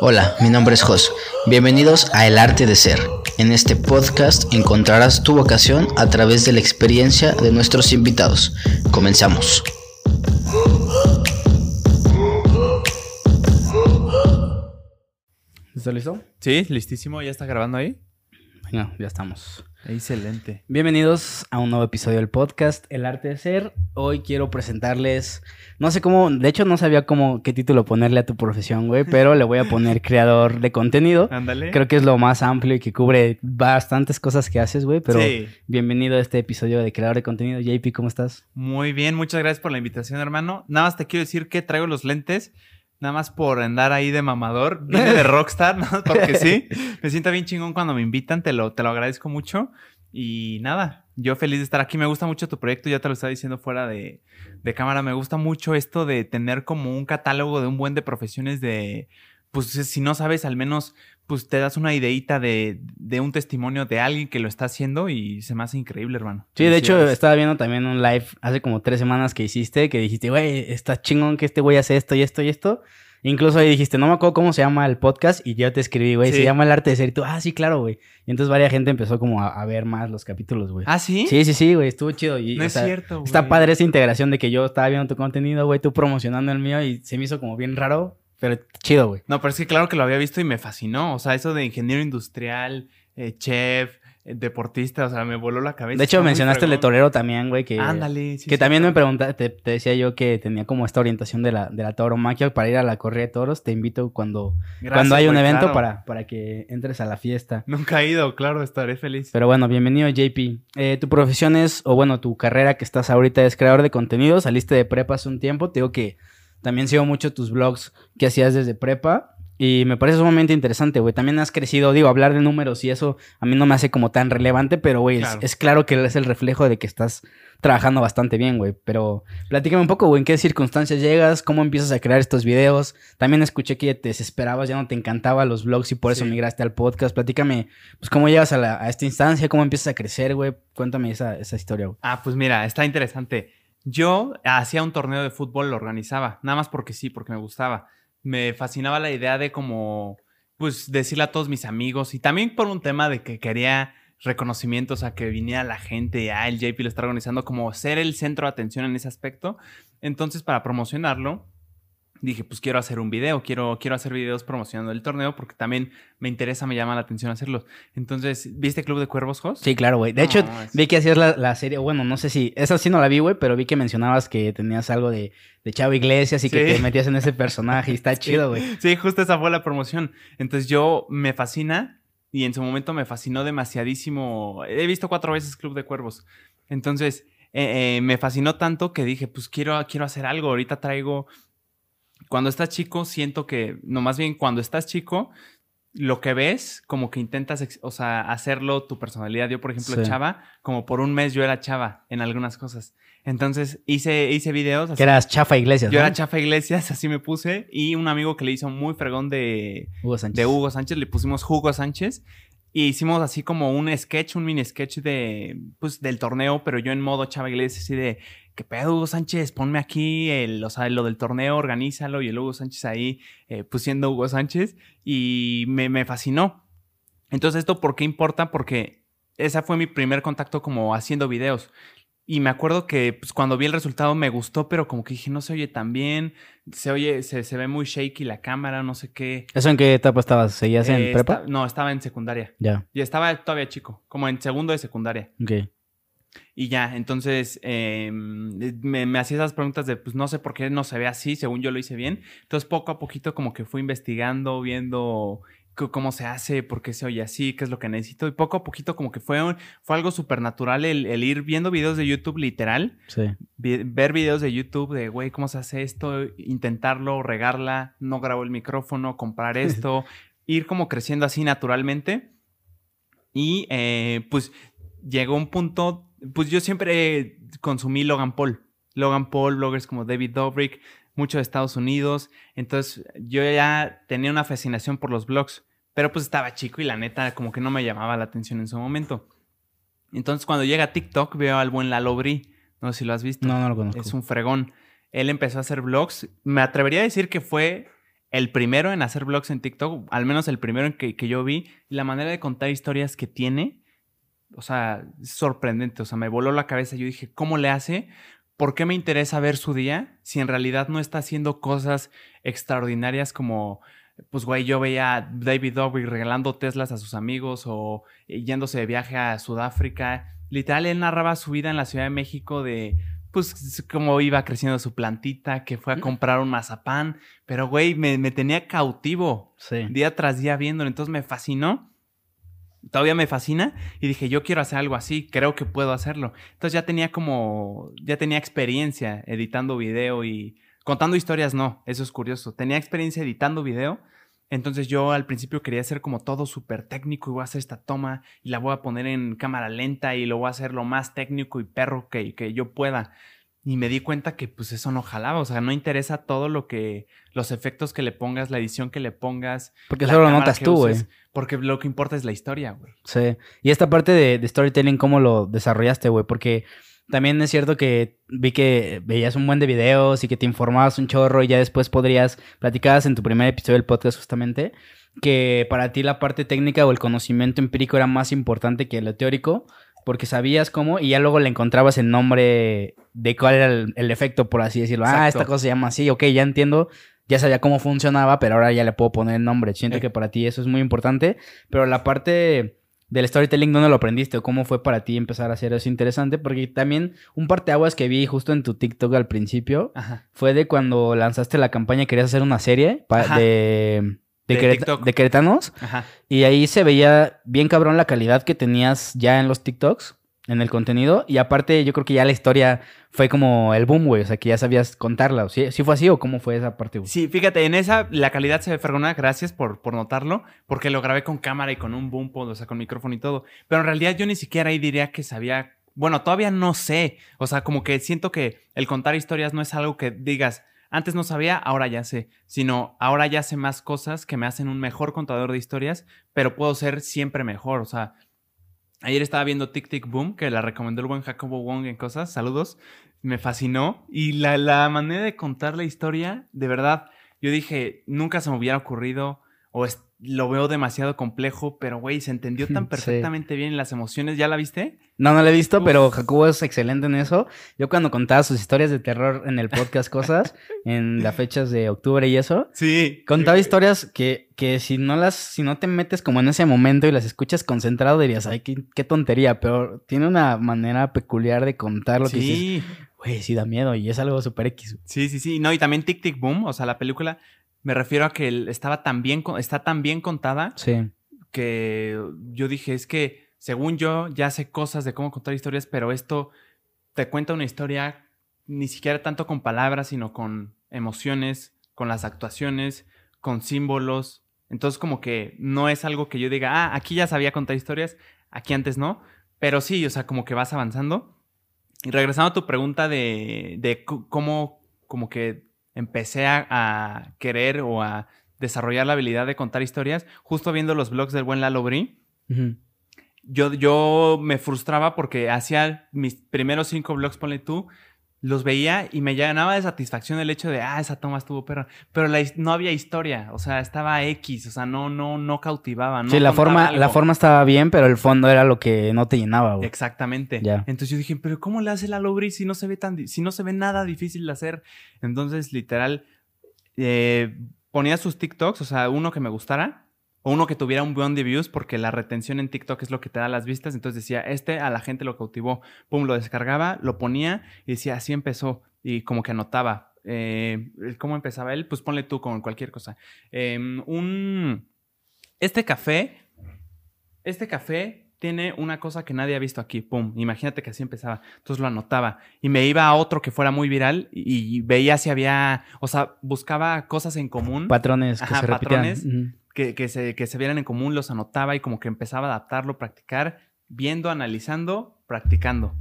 Hola, mi nombre es Jos. Bienvenidos a El Arte de Ser. En este podcast encontrarás tu vocación a través de la experiencia de nuestros invitados. Comenzamos. ¿Estás listo? Sí, listísimo. ¿Ya está grabando ahí? Venga, ya estamos. Excelente. Bienvenidos a un nuevo episodio del podcast El Arte de Ser. Hoy quiero presentarles, no sé cómo, de hecho no sabía cómo, qué título ponerle a tu profesión, güey, pero le voy a poner creador de contenido. Ándale. Creo que es lo más amplio y que cubre bastantes cosas que haces, güey, pero Sí. bienvenido a este episodio de creador de contenido. JP, ¿cómo estás? Muy bien, muchas gracias por la invitación, hermano. Nada más te quiero decir que traigo los lentes, nada más por andar ahí de mamador. Vine de rockstar, nada más porque sí. Me siento bien chingón cuando me invitan, te lo, te lo agradezco mucho. Y nada, yo feliz de estar aquí. Me gusta mucho tu proyecto, ya te lo estaba diciendo fuera de, de cámara. Me gusta mucho esto de tener como un catálogo de un buen de profesiones de, pues si no sabes, al menos pues te das una ideita de, de un testimonio de alguien que lo está haciendo y se me hace increíble, hermano. Sí, de hecho estaba viendo también un live hace como tres semanas que hiciste, que dijiste, güey, está chingón que este güey hace esto y esto y esto. Incluso ahí dijiste, no me acuerdo cómo se llama el podcast y yo te escribí, güey, se llama El Arte de Ser. Y tú, ah, sí, claro, güey. Y entonces varias gente empezó como a, a ver más los capítulos, güey. ¿Ah, sí? Sí, sí, sí, güey, estuvo chido. Y, No es sea, cierto, Está güey. padre esa integración de que yo estaba viendo tu contenido, güey, tú promocionando el mío y se me hizo como bien raro, pero chido, güey. No, pero es que claro que lo había visto y me fascinó. O sea, eso de ingeniero industrial, eh, chef, eh, deportista, o sea, me voló la cabeza. De hecho, mencionaste el de torero también, güey, que... Ándale. sí, que sí, también me preguntaste, te, te decía yo que tenía como esta orientación de la, de la tauromaquia para ir a la corrida de toros. Te invito cuando, Gracias, cuando hay un evento claro. para, para que entres a la fiesta. Nunca he ido, claro, estaré feliz. Pero bueno, bienvenido JP. Eh, tu profesión es, o bueno, tu carrera que estás ahorita es creador de contenido. Saliste de prepa hace un tiempo. Te digo que también sigo mucho tus blogs que hacías desde prepa. Y me parece sumamente interesante, güey. También has crecido, digo, hablar de números y eso a mí no me hace como tan relevante, pero, güey, es- Claro. es, claro que es el reflejo de que estás trabajando bastante bien, güey. Pero platícame un poco, güey, en qué circunstancias llegas, cómo empiezas a crear estos videos. También escuché que te desesperabas, ya no te encantaban los blogs y por eso migraste al podcast. Platícame, pues, cómo llegas a, la- a esta instancia, cómo empiezas a crecer, güey. Cuéntame esa, esa historia, güey. Ah, pues mira, está interesante. Yo hacía un torneo de fútbol, lo organizaba, nada más porque sí, porque me gustaba. Me fascinaba la idea de como, pues, decirle a todos mis amigos y también por un tema de que quería reconocimientos a que viniera la gente, ah, el JP lo está organizando, como ser el centro de atención en ese aspecto. Entonces, para promocionarlo, dije, pues quiero hacer un video, quiero, quiero hacer videos promocionando el torneo porque también me interesa, me llama la atención hacerlos. Entonces, ¿viste Club de Cuervos, Jos? Sí, claro, güey. De hecho, es- vi que hacías la, la serie, bueno, no sé si, esa sí no la vi, güey, pero vi que mencionabas que tenías algo de, de Chavo Iglesias y que te metías en ese personaje y está chido, güey. Sí, justo esa fue la promoción. Entonces yo me fascina y en su momento me fascinó demasiadísimo. He visto cuatro veces Club de Cuervos. Entonces eh, eh, me fascinó tanto que dije, pues quiero, quiero hacer algo. Ahorita traigo... Cuando estás chico, siento que, no más bien cuando estás chico, lo que ves, como que intentas, o sea, hacerlo tu personalidad. Yo, por ejemplo, Sí. chava, como por un mes yo era chava en algunas cosas. Entonces hice, hice videos. así- Que eras Chafa Iglesias, yo ¿no? era Chafa Iglesias, así me puse. Y un amigo que le hizo muy fregón de, Hugo Sánchez. de Hugo Sánchez, le pusimos Hugo Sánchez. Y hicimos así como un sketch, un mini sketch de, pues, del torneo, pero yo en modo Chava Iglesias, así de, ¿qué pedo, Hugo Sánchez? Ponme aquí, el, o sea, lo del torneo, organízalo. Y el Hugo Sánchez ahí, eh, pues siendo Hugo Sánchez. Y me, me fascinó. Entonces, ¿esto por qué importa? Porque ese fue mi primer contacto como haciendo videos. Y me acuerdo que pues, cuando vi el resultado me gustó, pero como que dije, no se oye tan bien, se oye, se, se ve muy shaky la cámara, no sé qué. ¿Eso en qué etapa estabas? ¿Seguías en Eh, prepa? esta- no, estaba en secundaria. Ya, Y estaba todavía chico, como en segundo de secundaria. ok. Y ya, entonces eh, me, me hacía esas preguntas de, pues no sé por qué no se ve así, según yo lo hice bien. Entonces poco a poquito como que fui investigando, viendo cómo se hace, por qué se oye así, qué es lo que necesito. Y poco a poquito como que fue, un- fue algo súper natural el, el ir viendo videos de YouTube literal, Sí. vi- ver videos de YouTube de, güey, ¿cómo se hace esto? Intentarlo, regarla, no grabo el micrófono, comprar esto, ir como creciendo así naturalmente. Y eh, pues llegó un punto, pues yo siempre consumí Logan Paul. Logan Paul, bloggers como David Dobrik, mucho de Estados Unidos. Entonces yo ya tenía una fascinación por los blogs, pero pues estaba chico y la neta como que no me llamaba la atención en su momento. Entonces cuando llega TikTok veo al buen Lalo Bri, no sé si lo has visto. No, no lo conozco. Es un fregón. Él empezó a hacer vlogs. Me atrevería a decir que fue el primero en hacer vlogs en TikTok, al menos el primero en que, que yo vi, la manera de contar historias que tiene, o sea, es sorprendente, o sea, me voló la cabeza. Yo dije, ¿cómo le hace? ¿Por qué me interesa ver su día si en realidad no está haciendo cosas extraordinarias como, pues, güey, yo veía a David Dobrik regalando Teslas a sus amigos o yéndose de viaje a Sudáfrica? Literal, él narraba su vida en la Ciudad de México de, pues, cómo iba creciendo su plantita, que fue a comprar un mazapán, pero, güey, me, me tenía cautivo Sí. día tras día viéndolo, entonces me fascinó. Todavía me fascina y dije, yo quiero hacer algo así, creo que puedo hacerlo. Entonces ya tenía como, ya tenía experiencia editando video y contando historias, no, eso es curioso. Tenía experiencia editando video, entonces yo al principio quería hacer como todo súper técnico y voy a hacer esta toma y la voy a poner en cámara lenta y lo voy a hacer lo más técnico y perro que, que yo pueda. Y me di cuenta que pues eso no jalaba, o sea, no interesa todo lo que, los efectos que le pongas, la edición que le pongas. Porque solo lo notas tú, güey. Porque lo que importa es la historia, güey. Sí. Y esta parte de, de storytelling, ¿cómo lo desarrollaste, güey? Porque también es cierto que vi que veías un buen de videos y que te informabas un chorro y ya después podrías, platicabas en tu primer episodio del podcast justamente, que para ti la parte técnica o el conocimiento empírico era más importante que lo teórico, porque sabías cómo y ya luego le encontrabas el nombre de cuál era el, el efecto, por así decirlo. Ah, Exacto. esta cosa se llama así, ok, ya entiendo. Ya sabía cómo funcionaba, pero ahora ya le puedo poner el nombre. Siento que para ti eso es muy importante. Pero la parte del storytelling, ¿dónde lo aprendiste? ¿O cómo fue para ti empezar a hacer eso interesante? Porque también un parteaguas que vi justo en tu TikTok al principio Ajá. fue de cuando lanzaste la campaña y querías hacer una serie de, de, De quereta- TikTok. de queretanos. Ajá. Y ahí se veía bien cabrón la calidad que tenías ya en los TikToks, en el contenido. Y aparte, yo creo que ya la historia fue como el boom, güey. O sea, que ya sabías contarla. ¿Sí, ¿Sí fue así o cómo fue esa parte, güey? Sí, fíjate, en esa la calidad se ve fregona, gracias por, por notarlo, porque lo grabé con cámara y con un boom pod, o sea, con micrófono y todo. Pero en realidad yo ni siquiera ahí diría que sabía, bueno, todavía no sé, o sea, como que siento que el contar historias no es algo que digas, antes no sabía, ahora ya sé, sino ahora ya sé más cosas que me hacen un mejor contador de historias, pero puedo ser siempre mejor, o sea, ayer estaba viendo Tic Tic Boom, que la recomendó el buen Jacobo Wong en cosas, saludos, me fascinó. Y la, la manera de contar la historia, de verdad, yo dije, nunca se me hubiera ocurrido o lo veo demasiado complejo, pero güey, se entendió tan Sí. perfectamente bien las emociones, ¿ya la viste? No, no la he visto, Uf. pero Jacobo es excelente en eso. Yo cuando contaba sus historias de terror en el podcast Cosas, en las fechas de octubre y eso, Sí. contaba historias que, que si no las, si no te metes como en ese momento y las escuchas concentrado, dirías, ay, qué, qué tontería, pero tiene una manera peculiar de contar lo que dices, Sí, güey, sí da miedo y es algo súper X. sí, sí, sí. No, y también Tic Tic Boom, o sea, la película, me refiero a que estaba tan bien, está tan bien contada Sí. que yo dije, es que según yo ya sé cosas de cómo contar historias, pero esto te cuenta una historia ni siquiera tanto con palabras, sino con emociones, con las actuaciones, con símbolos. Entonces como que no es algo que yo diga, ah, aquí ya sabía contar historias, aquí antes no, pero sí, o sea, como que vas avanzando. Y regresando a tu pregunta de, de cómo como que empecé a, a querer o a desarrollar la habilidad de contar historias, justo viendo los blogs del buen Lalo Bri, Ujú. yo, yo me frustraba porque hacía mis primeros cinco blogs, ponle tú, los veía y me llenaba de satisfacción el hecho de, ah, esa toma estuvo perra. Pero la no había historia, o sea, estaba X, o sea, no, no, no cautivaba. No sí, la forma, la forma estaba bien, pero el fondo era lo que no te llenaba, güey. Exactamente. Ya. Entonces yo dije, pero ¿cómo le hace la Lobri si no se ve tan, si no se ve nada difícil de hacer? Entonces, literal, eh, ponía sus TikToks, o sea, uno que me gustara, o uno que tuviera un buen de views, porque la retención en TikTok es lo que te da las vistas. Entonces decía, este a la gente lo cautivó. Pum, lo descargaba, lo ponía y decía, así empezó. Y como que anotaba. Eh, ¿Cómo empezaba él? Pues ponle tú con cualquier cosa. Eh, un. Este café. Este café tiene una cosa que nadie ha visto aquí. Pum. Imagínate que así empezaba. Entonces lo anotaba. Y me iba a otro que fuera muy viral y, y veía si había. O sea, buscaba cosas en común. Patrones que Ajá, se repitían. patrones. Ujú. Que, que se, que se vieran en común, los anotaba y como que empezaba a adaptarlo, practicar, viendo, analizando, practicando.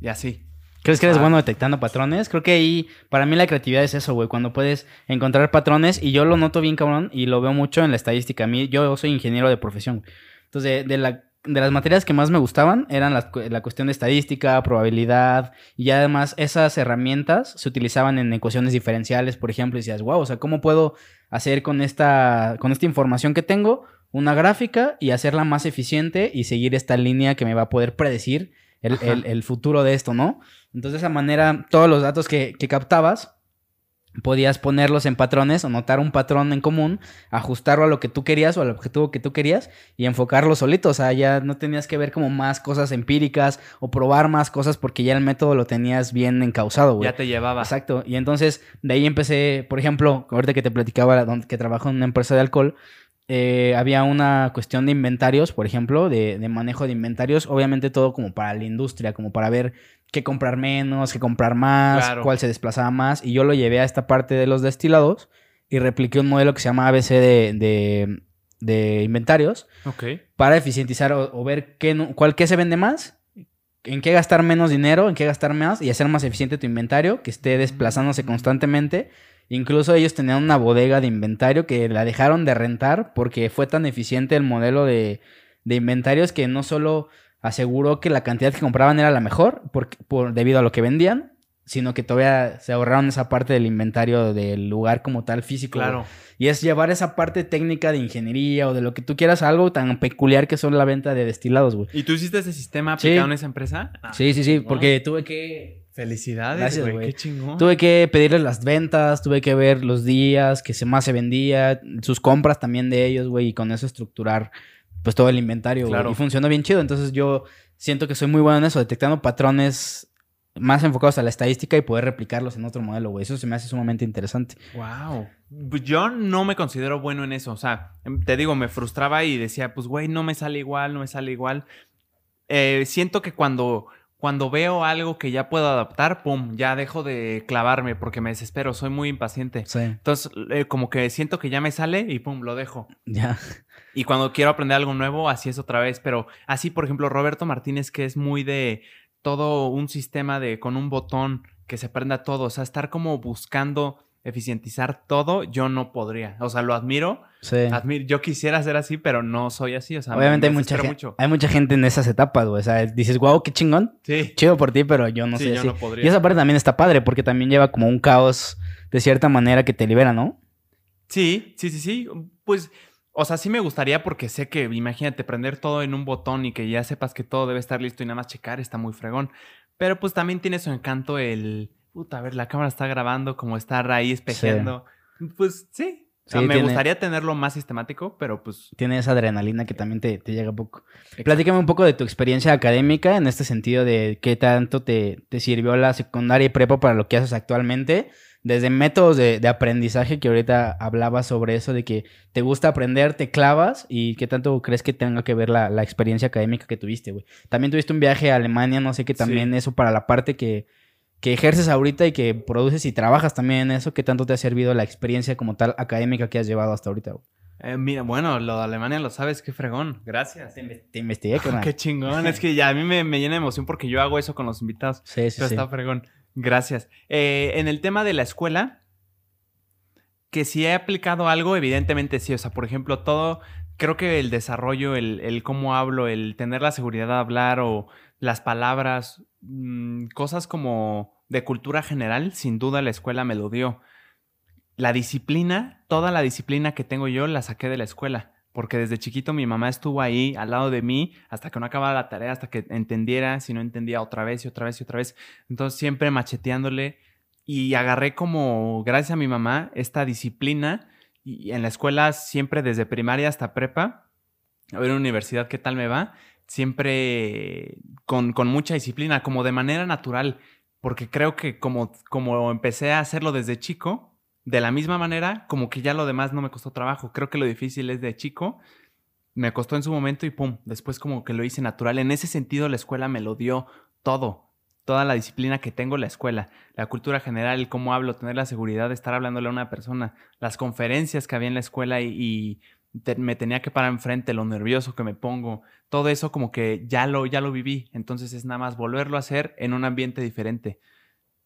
Y así. ¿Crees que eres Ah. bueno detectando patrones? Creo que ahí, para mí la creatividad es eso, güey, cuando puedes encontrar patrones y yo lo noto bien, cabrón, y lo veo mucho en la estadística. A mí, yo soy ingeniero de profesión. Entonces, de, de la de las materias que más me gustaban eran cu- la cuestión de estadística, probabilidad, y además esas herramientas se utilizaban en ecuaciones diferenciales, por ejemplo, y decías, wow, o sea, ¿cómo puedo hacer con esta, con esta información que tengo una gráfica y hacerla más eficiente y seguir esta línea que me va a poder predecir el, el- el futuro de esto, ¿no? Entonces, de esa manera, todos los datos que, que captabas, podías ponerlos en patrones o notar un patrón en común, ajustarlo a lo que tú querías o al objetivo que tú querías y enfocarlo solito. O sea, ya no tenías que ver como más cosas empíricas o probar más cosas porque ya el método lo tenías bien encausado, güey. Ya te llevaba. Exacto. Y entonces de ahí empecé, por ejemplo, ahorita que te platicaba que trabajo en una empresa de alcohol, eh, había una cuestión de inventarios, por ejemplo, de, de manejo de inventarios, obviamente todo como para la industria, como para ver qué comprar menos, qué comprar más, Claro. cuál se desplazaba más. Y yo lo llevé a esta parte de los destilados y repliqué un modelo que se llama ABC de, de- de inventarios Ok. para eficientizar o, o ver qué, cuál qué se vende más, en qué gastar menos dinero, en qué gastar más y hacer más eficiente tu inventario, que esté desplazándose Mm. constantemente. Incluso ellos tenían una bodega de inventario que la dejaron de rentar porque fue tan eficiente el modelo de, de inventarios que no solo aseguró que la cantidad que compraban era la mejor por, debido a lo que vendían, sino que todavía se ahorraron esa parte del inventario del lugar como tal físico. Claro. Y es llevar esa parte técnica de ingeniería o de lo que tú quieras a algo tan peculiar que son la venta de destilados, güey. ¿Y tú hiciste ese sistema Sí. aplicado en esa empresa? Ah, Sí, sí, sí, porque tuve que Felicidades, güey. Qué chingón. tuve que pedirles las ventas, tuve que ver los días que se más se vendía, sus compras también de ellos, güey, y con eso estructurar pues todo el inventario. Claro. Y funcionó bien chido, entonces yo siento que soy muy bueno en eso, detectando patrones más enfocados a la estadística y poder replicarlos en otro modelo, güey. Eso se me hace sumamente interesante. Wow. Yo no me considero bueno en eso. O sea, em, te digo, me frustraba y decía, pues, güey, no me sale igual, no me sale igual. Eh, siento que cuando, cuando veo algo que ya puedo adaptar, pum, ya dejo de clavarme porque me desespero, soy muy impaciente. Sí, Entonces, eh, como que siento que ya me sale y pum, lo dejo. ya. Y cuando quiero aprender algo nuevo, así es otra vez. Pero así, por ejemplo, Roberto Martínez, que es muy de todo un sistema de con un botón que se prenda todo. O sea, estar como buscando eficientizar todo, yo no podría. O sea, lo admiro. Sí. admiro yo quisiera ser así, pero no soy así. O sea, Obviamente hay mucha, gente, mucho. hay mucha gente en esas etapas, güey. O sea, dices, wow, qué chingón. Sí. Chido por ti, pero yo no Sí, sé yo no podría. Y esa parte también está padre porque también lleva como un caos de cierta manera que te libera, ¿no? Sí, sí, sí, sí. Pues, o sea, sí me gustaría porque sé que, imagínate, prender todo en un botón y que ya sepas que todo debe estar listo y nada más checar, está muy fregón. Pero pues también tiene su encanto el, puta, a ver, la cámara está grabando, como estar ahí espejeando. Pues sí. O sea, me tiene- gustaría tenerlo más sistemático, pero pues... Tiene esa adrenalina que también te, te llega poco. Platícame un poco de tu experiencia académica en este sentido de qué tanto te, te sirvió la secundaria y prepa para lo que haces actualmente. Desde métodos de, de aprendizaje, que ahorita hablabas sobre eso, de que te gusta aprender, te clavas y qué tanto crees que tenga que ver la, la experiencia académica que tuviste, güey. También tuviste un viaje a Alemania, no sé qué también eso para la parte que, que ejerces ahorita y que produces y trabajas también en eso, qué tanto te ha servido la experiencia como tal académica que has llevado hasta ahorita. Eh, mira, bueno, lo de Alemania lo sabes, qué fregón. Gracias. Te, inve- te investigué, carnal. Qué chingón. Es que ya a mí me, me llena de emoción porque yo hago eso con los invitados. Sí, sí, Pero sí. está fregón. Gracias. Eh, en el tema de la escuela, que si he aplicado algo, evidentemente sí. O sea, por ejemplo, todo, creo que el desarrollo, el, el cómo hablo, el tener la seguridad de hablar o las palabras, mm, cosas como de cultura general, sin duda la escuela me lo dio. La disciplina, toda la disciplina que tengo yo la saqué de la escuela. Porque desde chiquito mi mamá estuvo ahí al lado de mí hasta que no acababa la tarea, hasta que entendiera, si no entendía otra vez y otra vez y otra vez. Entonces siempre macheteándole y agarré como, gracias a mi mamá, esta disciplina y en la escuela siempre desde primaria hasta prepa, a ver universidad qué tal me va, siempre con, con mucha disciplina, como de manera natural, porque creo que como, como empecé a hacerlo desde chico, de la misma manera, como que ya lo demás no me costó trabajo. Creo que lo difícil es de chico, me costó en su momento y pum, después como que lo hice natural. En ese sentido la escuela me lo dio todo, toda la disciplina que tengo en la escuela, la cultura general, cómo hablo, tener la seguridad de estar hablándole a una persona, las conferencias que había en la escuela y te- me tenía que parar enfrente, lo nervioso que me pongo, todo eso como que ya lo, ya lo viví, entonces es nada más volverlo a hacer en un ambiente diferente.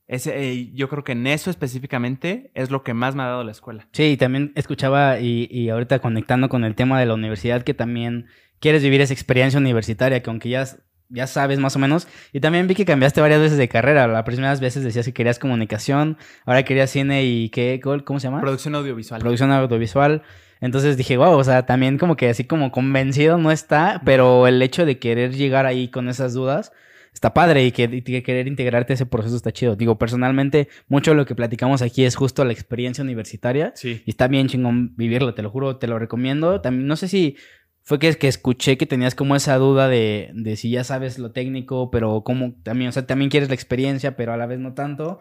Ese, eh, yo creo que en eso específicamente es lo que más me ha dado la escuela. Sí, y también escuchaba y, y ahorita conectando con el tema de la universidad, que también quieres vivir esa experiencia universitaria, que aunque ya, ya sabes más o menos. Y también vi que cambiaste varias veces de carrera. Las primeras veces decías que querías comunicación, ahora querías cine y qué, ¿cómo se llama? Producción audiovisual. Producción audiovisual. Entonces dije, wow, o sea, también como que así como convencido no está, pero el hecho de querer llegar ahí con esas dudas está padre y que, querer integrarte a ese proceso está chido. Digo, personalmente, mucho de lo que platicamos aquí es justo la experiencia universitaria. Sí. Y está bien chingón vivirlo, te lo juro, te lo recomiendo. También, no sé si fue que, que escuché que tenías como esa duda de, de si ya sabes lo técnico, pero como también, o sea, también quieres la experiencia, pero a la vez no tanto.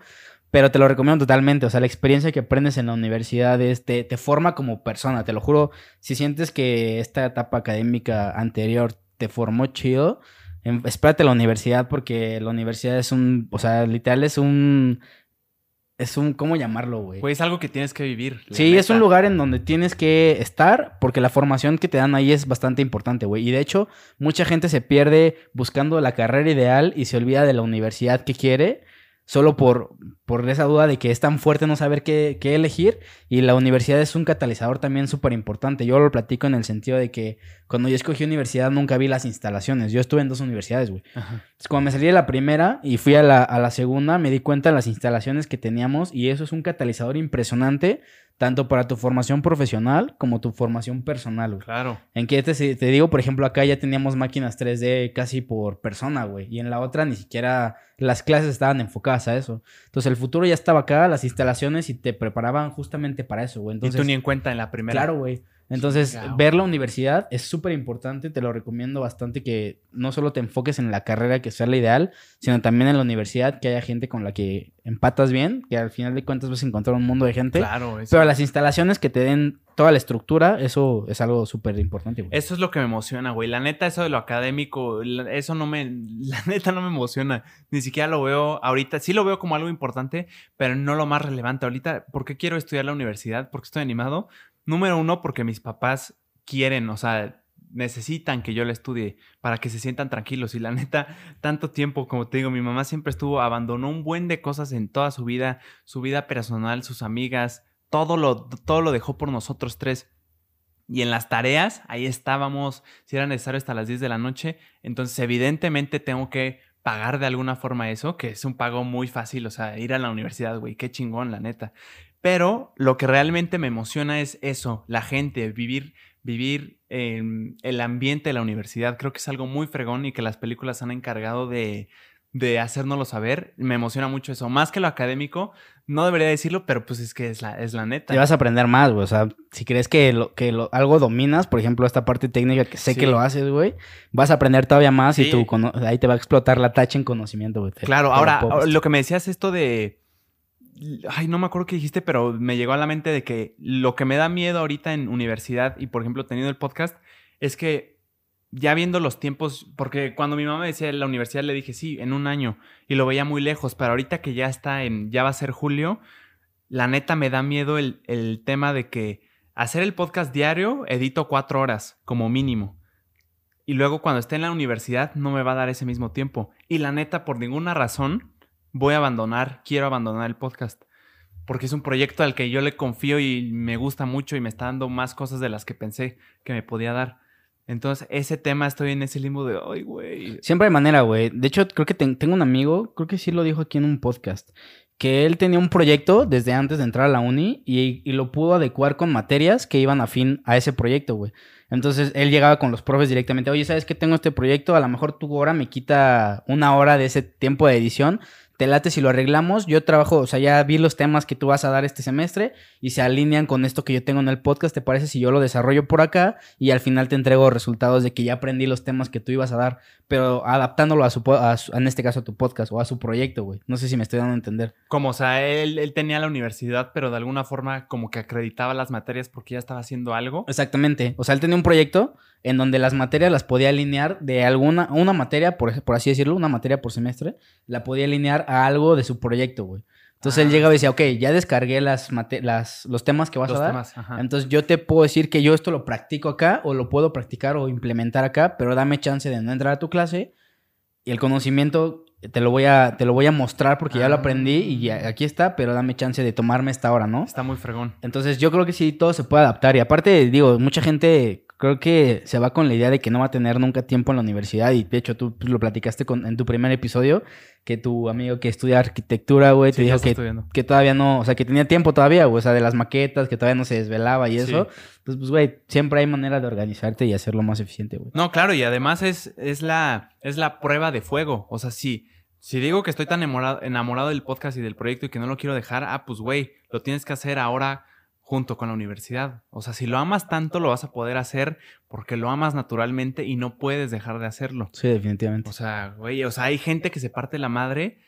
Pero te lo recomiendo totalmente. O sea, la experiencia que aprendes en la universidad es, te, te forma como persona. Te lo juro. Si sientes que esta etapa académica anterior te formó chido, em, espérate la universidad porque la universidad es un, o sea, literal es un, es un, ¿cómo llamarlo, güey? Pues es algo que tienes que vivir. Sí, es un lugar en donde tienes que estar porque la formación que te dan ahí es bastante importante, güey. Y de hecho, mucha gente se pierde buscando la carrera ideal y se olvida de la universidad que quiere solo por, por esa duda de que es tan fuerte no saber qué, qué elegir. Y la universidad es un catalizador también súper importante. Yo lo platico en el sentido de que cuando yo escogí universidad nunca vi las instalaciones. Yo estuve en dos universidades, güey. Entonces, cuando me salí de la primera y fui a la, a la segunda, me di cuenta de las instalaciones que teníamos y eso es un catalizador impresionante tanto para tu formación profesional como tu formación personal, güey. Claro. En que te, te digo, por ejemplo, acá ya teníamos máquinas 3D casi por persona, güey. Y en la otra ni siquiera las clases estaban enfocadas a eso. Entonces el futuro ya estaba acá, las instalaciones y te preparaban justamente para eso, güey. Entonces, y tú ni en cuenta en la primera. Claro, güey. Entonces, ver la universidad es súper importante, te lo recomiendo bastante que no solo te enfoques en la carrera que sea la ideal, sino también en la universidad, que haya gente con la que empatas bien, que al final de cuentas vas a encontrar un mundo de gente. Claro, eso. Pero las instalaciones que te den toda la estructura, eso es algo súper importante, güey. Eso es lo que me emociona, güey. La neta, eso de lo académico, eso no me, la neta no me emociona. Ni siquiera lo veo ahorita. Sí lo veo como algo importante, pero no lo más relevante. Ahorita, ¿por qué quiero estudiar la universidad? ¿Por qué estoy animado? Número uno, porque mis papás quieren, o sea, necesitan que yo la estudie para que se sientan tranquilos. Y la neta, tanto tiempo, como te digo, mi mamá siempre estuvo, abandonó un buen de cosas en toda su vida, su vida personal, sus amigas, todo lo, todo lo dejó por nosotros tres. Y en las tareas, ahí estábamos, si era necesario hasta las 10 de la noche. Entonces, evidentemente tengo que pagar de alguna forma eso, que es un pago muy fácil, o sea, ir a la universidad, güey, qué chingón, la neta. Pero lo que realmente me emociona es eso, la gente, vivir, vivir en el ambiente de la universidad. Creo que es algo muy fregón y que las películas han encargado de, de hacérnoslo saber. Me emociona mucho eso. Más que lo académico, no debería decirlo, pero pues es que es la, es la neta. Y vas a aprender más, güey. O sea, si crees que, lo, que lo, algo dominas, por ejemplo, esta parte técnica que sé que lo haces, güey, vas a aprender todavía más y tú, ahí te va a explotar la tacha en conocimiento, güey. Claro, ahora, lo que me decías esto de Ay, no me acuerdo qué dijiste, pero me llegó a la mente de que lo que me da miedo ahorita en universidad y, por ejemplo, teniendo el podcast, es que ya viendo los tiempos, porque cuando mi mamá me decía la universidad le dije, sí, en un año, y lo veía muy lejos, pero ahorita que ya está en, ya va a ser julio, la neta me da miedo el, el tema de que hacer el podcast diario, edito cuatro horas como mínimo. Y luego cuando esté en la universidad no me va a dar ese mismo tiempo. Y la neta, por ninguna razón, voy a abandonar, quiero abandonar el podcast. Porque es un proyecto al que yo le confío y me gusta mucho y me está dando más cosas de las que pensé que me podía dar. Entonces, ese tema estoy en ese limbo de, ay, güey. Siempre hay manera, güey. De hecho, creo que tengo un amigo, creo que sí lo dijo aquí en un podcast, que él tenía un proyecto desde antes de entrar a la uni y, lo pudo adecuar con materias que iban afín a ese proyecto, güey. Entonces él llegaba con los profes directamente, oye, ¿sabes qué tengo este proyecto? A lo mejor tu hora me quita una hora de ese tiempo de edición, te late si lo arreglamos. Yo trabajo, o sea, ya vi los temas que tú vas a dar este semestre y se alinean con esto que yo tengo en el podcast. ¿Te parece si yo lo desarrollo por acá y al final te entrego resultados de que ya aprendí los temas que tú ibas a dar, pero adaptándolo a su, en este caso a tu podcast o a su proyecto, güey? No sé si me estoy dando a entender. Como, o sea, él, él tenía la universidad, pero de alguna forma como que acreditaba las materias porque ya estaba haciendo algo. Exactamente. O sea, él tenía un proyecto en donde las materias las podía alinear de alguna, una materia, por, por así decirlo, una materia por semestre, la podía alinear a algo de su proyecto, güey. Entonces él ah. llegaba y decía, ok, ya descargué las, las los temas que vas a dar. Entonces yo te puedo decir que yo esto lo practico acá o lo puedo practicar o implementar acá, pero dame chance de no entrar a tu clase y el conocimiento te lo voy a, te lo voy a mostrar porque ya lo aprendí y aquí está, pero dame chance de tomarme esta hora, ¿no? Está muy fregón. Entonces yo creo que sí, todo se puede adaptar. Y aparte, digo, mucha gente creo que se va con la idea de que no va a tener nunca tiempo en la universidad. Y de hecho, tú lo platicaste con, en tu primer episodio, que tu amigo que estudia arquitectura, güey, te Sí, dijo que, que todavía no, o sea, que tenía tiempo todavía, güey, o sea, de las maquetas, que todavía no se desvelaba y Sí. eso. Entonces, pues, güey, siempre hay manera de organizarte y hacerlo más eficiente, güey. No, claro, y además es, es, la, es la prueba de fuego. O sea, si, si digo que estoy tan enamorado, enamorado del podcast y del proyecto y que no lo quiero dejar, ah, pues güey, lo tienes que hacer ahora junto con la universidad. O sea, si lo amas tanto, lo vas a poder hacer porque lo amas naturalmente y no puedes dejar de hacerlo. Sí, definitivamente. O sea, güey, o sea, hay gente que se parte la madre.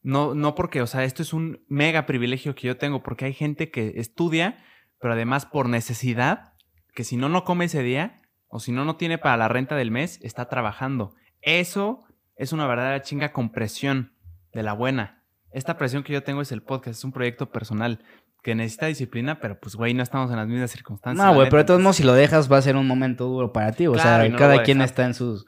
No, no porque, o sea, esto es un mega privilegio que yo tengo, porque hay gente que estudia, pero además por necesidad, que si no, no come ese día, o si no, no tiene para la renta del mes, está trabajando. Eso es una verdadera chinga con presión de la buena. Esta presión que yo tengo es el podcast, es un proyecto personal que necesita disciplina, pero pues, güey, no estamos en las mismas circunstancias. No, güey, pero de todos modos, si lo dejas, va a ser un momento duro para ti. O Claro, sea, no cada quien está en sus.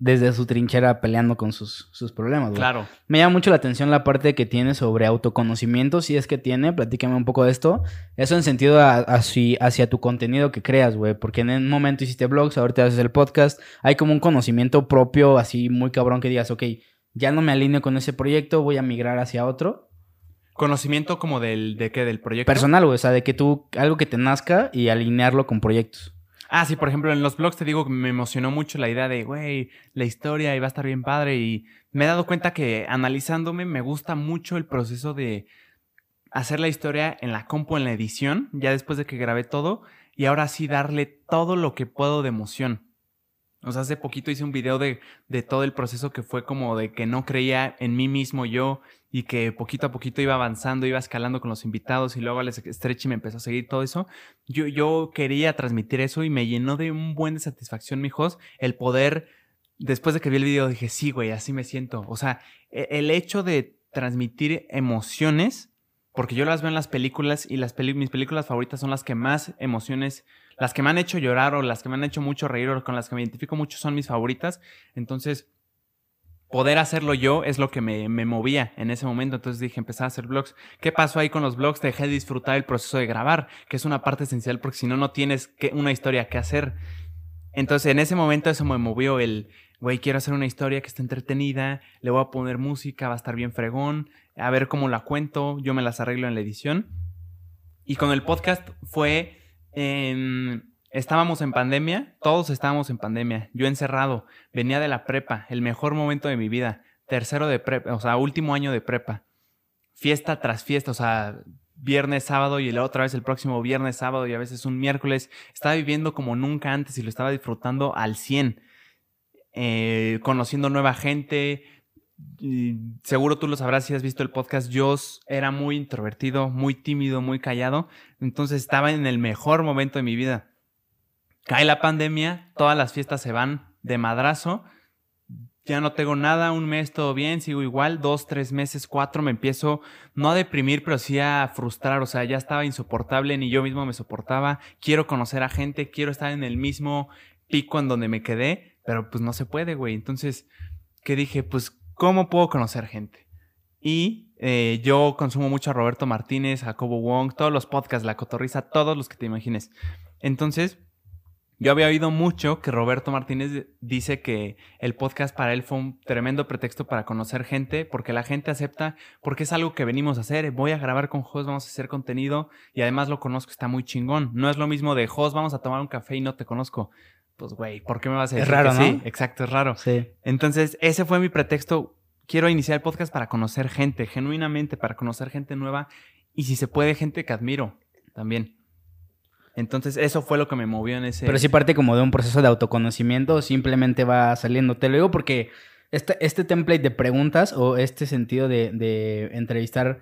Desde su trinchera peleando con sus, sus problemas, güey. Claro. Me llama mucho la atención la parte que tiene sobre autoconocimiento, si es que tiene, platícame un poco de esto. Eso en sentido a- hacia, hacia tu contenido que creas, güey, porque en un momento hiciste blogs, ahorita haces el podcast, hay como un conocimiento propio así muy cabrón que digas, ok, ya no me alineo con ese proyecto, voy a migrar hacia otro. Conocimiento como del, de qué, del proyecto. Personal, güey, o sea, de que tú, algo que te nazca y alinearlo con proyectos. Ah, sí, por ejemplo, en los blogs te digo que me emocionó mucho la idea de, güey, la historia y va a estar bien padre. Y me he dado cuenta que analizándome me gusta mucho el proceso de hacer la historia en la compu, en la edición, ya después de que grabé todo, y ahora sí darle todo lo que puedo de emoción. Hace poquito hice un video de, de todo el proceso que fue como de que no creía en mí mismo yo y que poquito a poquito iba avanzando, iba escalando con los invitados y luego Alex Stretchy me empezó a seguir todo eso. Yo, yo quería transmitir eso y me llenó de un buen de satisfacción, mijos, el poder, después de que vi el video, dije, sí, güey, así me siento. O sea, e- el hecho de transmitir emociones, porque yo las veo en las películas y las mis películas favoritas son las que más emociones, las que me han hecho llorar o las que me han hecho mucho reír o con las que me identifico mucho son mis favoritas. Entonces, poder hacerlo yo es lo que me, me movía en ese momento. Entonces dije, empezar a hacer vlogs. ¿Qué pasó ahí con los vlogs? Dejé de disfrutar el proceso de grabar, que es una parte esencial porque si no, no tienes que, una historia que hacer. Entonces, en ese momento eso me movió el, güey, quiero hacer una historia que esté entretenida, le voy a poner música, va a estar bien fregón, a ver cómo la cuento, yo me las arreglo en la edición. Y con el podcast fue, estábamos en pandemia, todos estábamos en pandemia, yo encerrado, venía de la prepa, el mejor momento de mi vida, tercero de prepa, o sea, último año de prepa, fiesta tras fiesta, o sea, viernes, sábado y la otra vez el próximo viernes, sábado y a veces un miércoles, estaba viviendo como nunca antes y lo estaba disfrutando al 100, eh, conociendo nueva gente. Seguro tú lo sabrás si has visto el podcast. Yo era muy introvertido, muy tímido, muy callado. Entonces estaba en el mejor momento de mi vida. Cae la pandemia, todas las fiestas se van de madrazo. Ya no tengo nada, un mes todo bien, sigo igual, dos, tres meses, cuatro, me empiezo no a deprimir, pero sí a frustrar, o sea, ya estaba insoportable, ni yo mismo me soportaba, quiero conocer a gente, quiero estar en el mismo pico en donde me quedé, pero pues no se puede, güey. Entonces, ¿qué dije? Pues, ¿cómo puedo conocer gente? Y eh, yo consumo mucho a Roberto Martínez, a Jacobo Wong, todos los podcasts, La Cotorriza, todos los que te imagines. Entonces, yo había oído mucho que Roberto Martínez dice que el podcast para él fue un tremendo pretexto para conocer gente, porque la gente acepta, porque es algo que venimos a hacer. Voy a grabar con Jos, vamos a hacer contenido y además lo conozco, está muy chingón. No es lo mismo de Jos, vamos a tomar un café y no te conozco. Pues, güey, ¿por qué me vas a Es decir raro, que ¿no? sí? Exacto, es raro. Sí. Entonces, ese fue mi pretexto. Quiero iniciar el podcast para conocer gente, genuinamente, para conocer gente nueva y si se puede, gente que admiro también. Entonces, eso fue lo que me movió en ese. Pero sí parte como de un proceso de autoconocimiento simplemente va saliendo. Te lo digo porque este, este template de preguntas o este sentido de, de entrevistar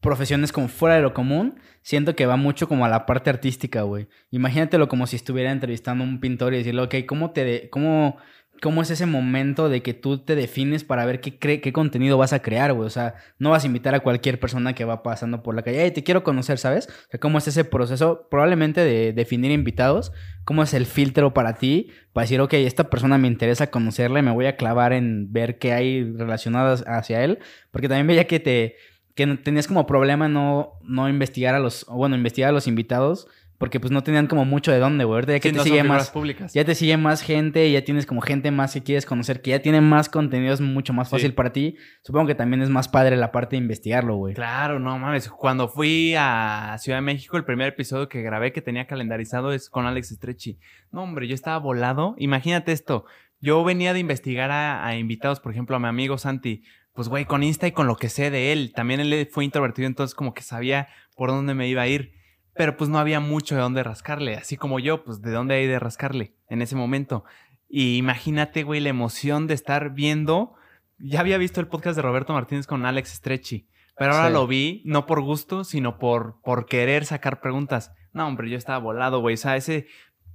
profesiones como fuera de lo común, siento que va mucho como a la parte artística, güey. Imagínatelo como si estuviera entrevistando a un pintor y decirle, ok, ¿cómo te... cómo, ¿Cómo es ese momento de que tú te defines para ver qué, cre- qué contenido vas a crear, güey? O sea, no vas a invitar a cualquier persona que va pasando por la calle, hey, te quiero conocer, ¿sabes? O sea, ¿cómo es ese proceso probablemente de definir invitados? ¿Cómo es el filtro para ti? Para decir, ok, esta persona me interesa conocerla y me voy a clavar en ver qué hay relacionadas hacia él. Porque también veía que te que tenías como problema no, no investigar a los, bueno, investigar a los invitados Porque pues no tenían como mucho de dónde, güey. Ahorita ya que Sí, te no sigue más. públicas. Ya te sigue más gente, ya tienes como gente más que quieres conocer, que ya tiene más contenido, es mucho más fácil Sí. para ti. Supongo que también es más padre la parte de investigarlo, güey. Claro, no mames. Cuando fui a Ciudad de México, el primer episodio que grabé que tenía calendarizado es con Alex Stretchy. No, hombre, yo estaba volado. Imagínate esto. Yo venía de investigar a, a invitados, por ejemplo, a mi amigo Santi. Pues, güey, con Insta y con lo que sé de él. También él fue introvertido, entonces como que sabía por dónde me iba a ir. Pero pues no había mucho de dónde rascarle. Así como yo, pues de dónde hay de rascarle en ese momento. Y imagínate, güey, la emoción de estar viendo. Ya había visto el podcast de Roberto Martínez con Alex Stretchy. Pero ahora Sí. lo vi no por gusto, sino por, por querer sacar preguntas. No, hombre, yo estaba volado, güey. O sea, ese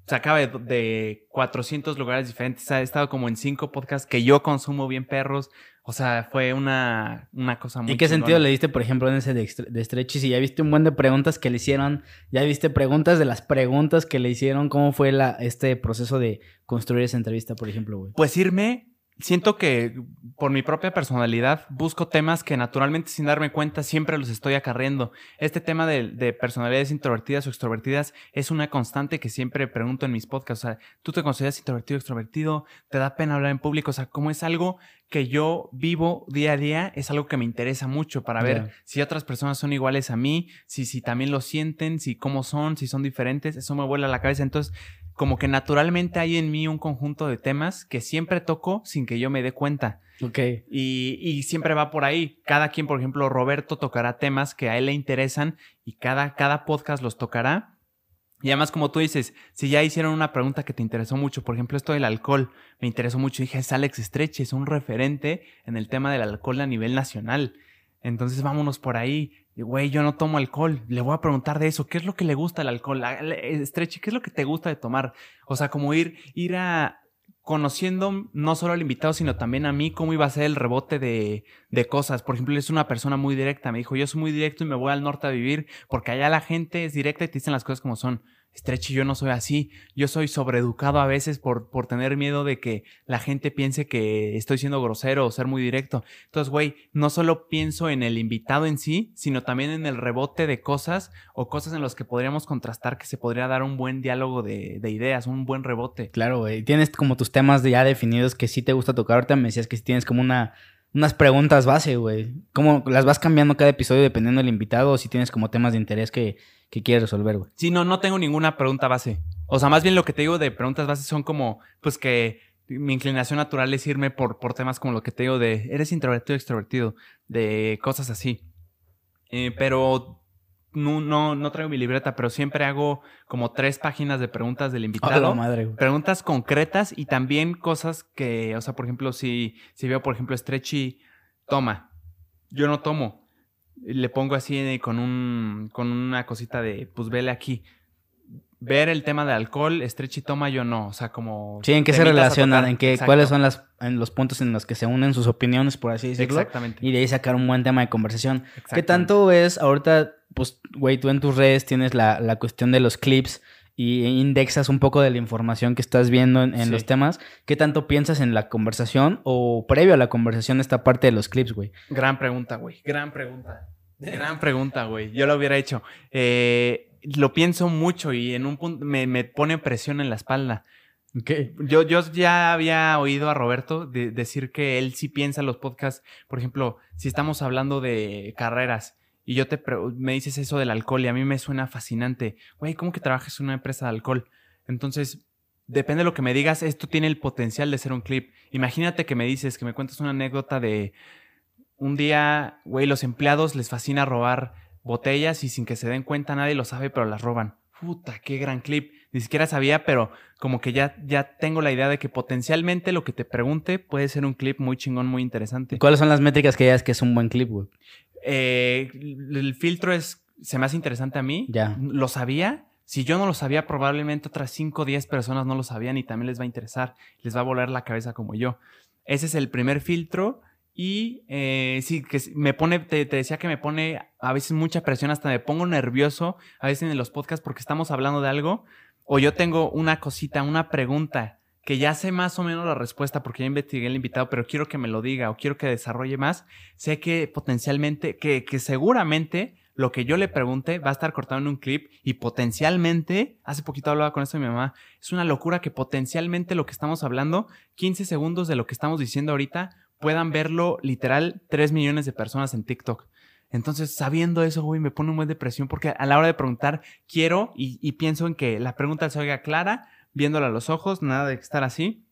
sacaba de, de 400 lugares diferentes. O sea, he estado como en cinco podcasts que yo consumo bien perros. O sea, fue una, una cosa muy ¿Y qué chingona. sentido le diste, por ejemplo, en ese de, de Stretchy? Si ya viste un buen de preguntas que le hicieron, ya viste preguntas de las preguntas que le hicieron, ¿cómo fue la, este proceso de construir esa entrevista, por ejemplo, güey? Pues irme, siento que por mi propia personalidad busco temas que naturalmente sin darme cuenta siempre los estoy acarreando. Este tema de, de personalidades introvertidas o extrovertidas es una constante que siempre pregunto en mis podcasts. O sea, ¿tú te consideras introvertido o extrovertido? ¿Te da pena hablar en público? O sea, como es algo que yo vivo día a día, es algo que me interesa mucho para ver si otras personas son iguales a mí, si, si también lo sienten, si cómo son, si son diferentes. Eso me vuela la cabeza. Entonces, como que naturalmente hay en mí un conjunto de temas que siempre toco sin que yo me dé cuenta. Ok. Y, y siempre va por ahí. Cada quien, por ejemplo, Roberto tocará temas que a él le interesan y cada, cada podcast los tocará. Y además, como tú dices, si ya hicieron una pregunta que te interesó mucho, por ejemplo, esto del alcohol, me interesó mucho. Dije, es Alex Estreche, es un referente en el tema del alcohol a nivel nacional. Entonces, vámonos por ahí. Güey, yo no tomo alcohol. Le voy a preguntar de eso. ¿Qué es lo que le gusta el alcohol? A- le- Estreche, ¿qué es lo que te gusta de tomar? O sea, como ir, ir a conociendo no solo al invitado, sino también a mí, cómo iba a ser el rebote de, de cosas. Por ejemplo, él es una persona muy directa. Me dijo, yo soy muy directo y me voy al norte a vivir porque allá la gente es directa y te dicen las cosas como son. Estrechi, yo no soy así. Yo soy sobreeducado a veces por, por tener miedo de que la gente piense que estoy siendo grosero o ser muy directo. Entonces, güey, no solo pienso en el invitado en sí, sino también en el rebote de cosas o cosas en las que podríamos contrastar que se podría dar un buen diálogo de, de ideas, un buen rebote. Claro, güey. Tienes como tus temas ya definidos que sí te gusta tocar. Ahorita me decías que sí tienes como una, unas preguntas base, güey. ¿Cómo las vas cambiando cada episodio dependiendo del invitado o si tienes como temas de interés que, que quieres resolver, güey? Sí, no, no tengo ninguna pregunta base. O sea, más bien lo que te digo de preguntas bases son como, pues que mi inclinación natural es irme por, por temas como lo que te digo de, ¿eres introvertido extrovertido? De cosas así. Eh, pero no, no, no traigo mi libreta, pero siempre hago como tres páginas de preguntas del invitado. madre, güey. preguntas concretas y también cosas que, o sea, por ejemplo, si, si veo, por ejemplo, Stretchy, toma. Yo no tomo. Le pongo así con un con una cosita de, pues vele aquí. Ver el tema de alcohol, Stretchy toma, yo no. O sea, como. Sí, ¿en qué se relacionan? ¿En qué, Exacto. cuáles son las, en los puntos en los que se unen sus opiniones, por así decirlo? Exactamente. Y de ahí sacar un buen tema de conversación. ¿Qué tanto es ahorita, pues, güey, tú en tus redes tienes la, la cuestión de los clips y indexas un poco de la información que estás viendo en, en Sí. los temas? ¿Qué tanto piensas en la conversación o previo a la conversación esta parte de los clips, güey? Gran pregunta, güey. Gran pregunta. Gran pregunta, güey. Yo lo hubiera hecho. Eh, lo pienso mucho y en un punto me, me pone presión en la espalda. Yo, yo ya había oído a Roberto de- decir que él sí piensa los podcasts. Por ejemplo, si estamos hablando de carreras y yo te me dices eso del alcohol y a mí me suena fascinante. Güey, ¿cómo que trabajas en una empresa de alcohol? Entonces, depende de lo que me digas, esto tiene el potencial de ser un clip. Imagínate que me dices, que me cuentas una anécdota de un día, güey, los empleados les fascina robar botellas y sin que se den cuenta nadie lo sabe, pero las roban. Puta, qué gran clip. Ni siquiera sabía, pero como que ya, ya tengo la idea de que potencialmente lo que te pregunte puede ser un clip muy chingón, muy interesante. ¿Cuáles son las métricas que digas que es un buen clip, güey? Eh, el filtro es, se me hace interesante a mí. Ya. Lo sabía. Si yo no lo sabía, probablemente otras 5 o 10 personas no lo sabían y también les va a interesar. Les va a volar la cabeza como yo. Ese es el primer filtro. Y eh, sí, que me pone, te, decía que me pone a veces mucha presión, hasta me pongo nervioso a veces en los podcasts porque estamos hablando de algo. O yo tengo una cosita, una pregunta que ya sé más o menos la respuesta porque ya investigué el invitado, pero quiero que me lo diga o quiero que desarrolle más. Sé que potencialmente, que, que seguramente lo que yo le pregunte va a estar cortado en un clip y potencialmente, hace poquito hablaba con esto de mi mamá, es una locura que potencialmente lo que estamos hablando, 15 segundos de lo que estamos diciendo ahorita, puedan verlo literal 3 millones de personas en TikTok. Entonces, sabiendo eso, güey, me pone un buen de presión porque a la hora de preguntar, quiero y, y pienso en que la pregunta se oiga clara, viéndola a los ojos, nada de estar así.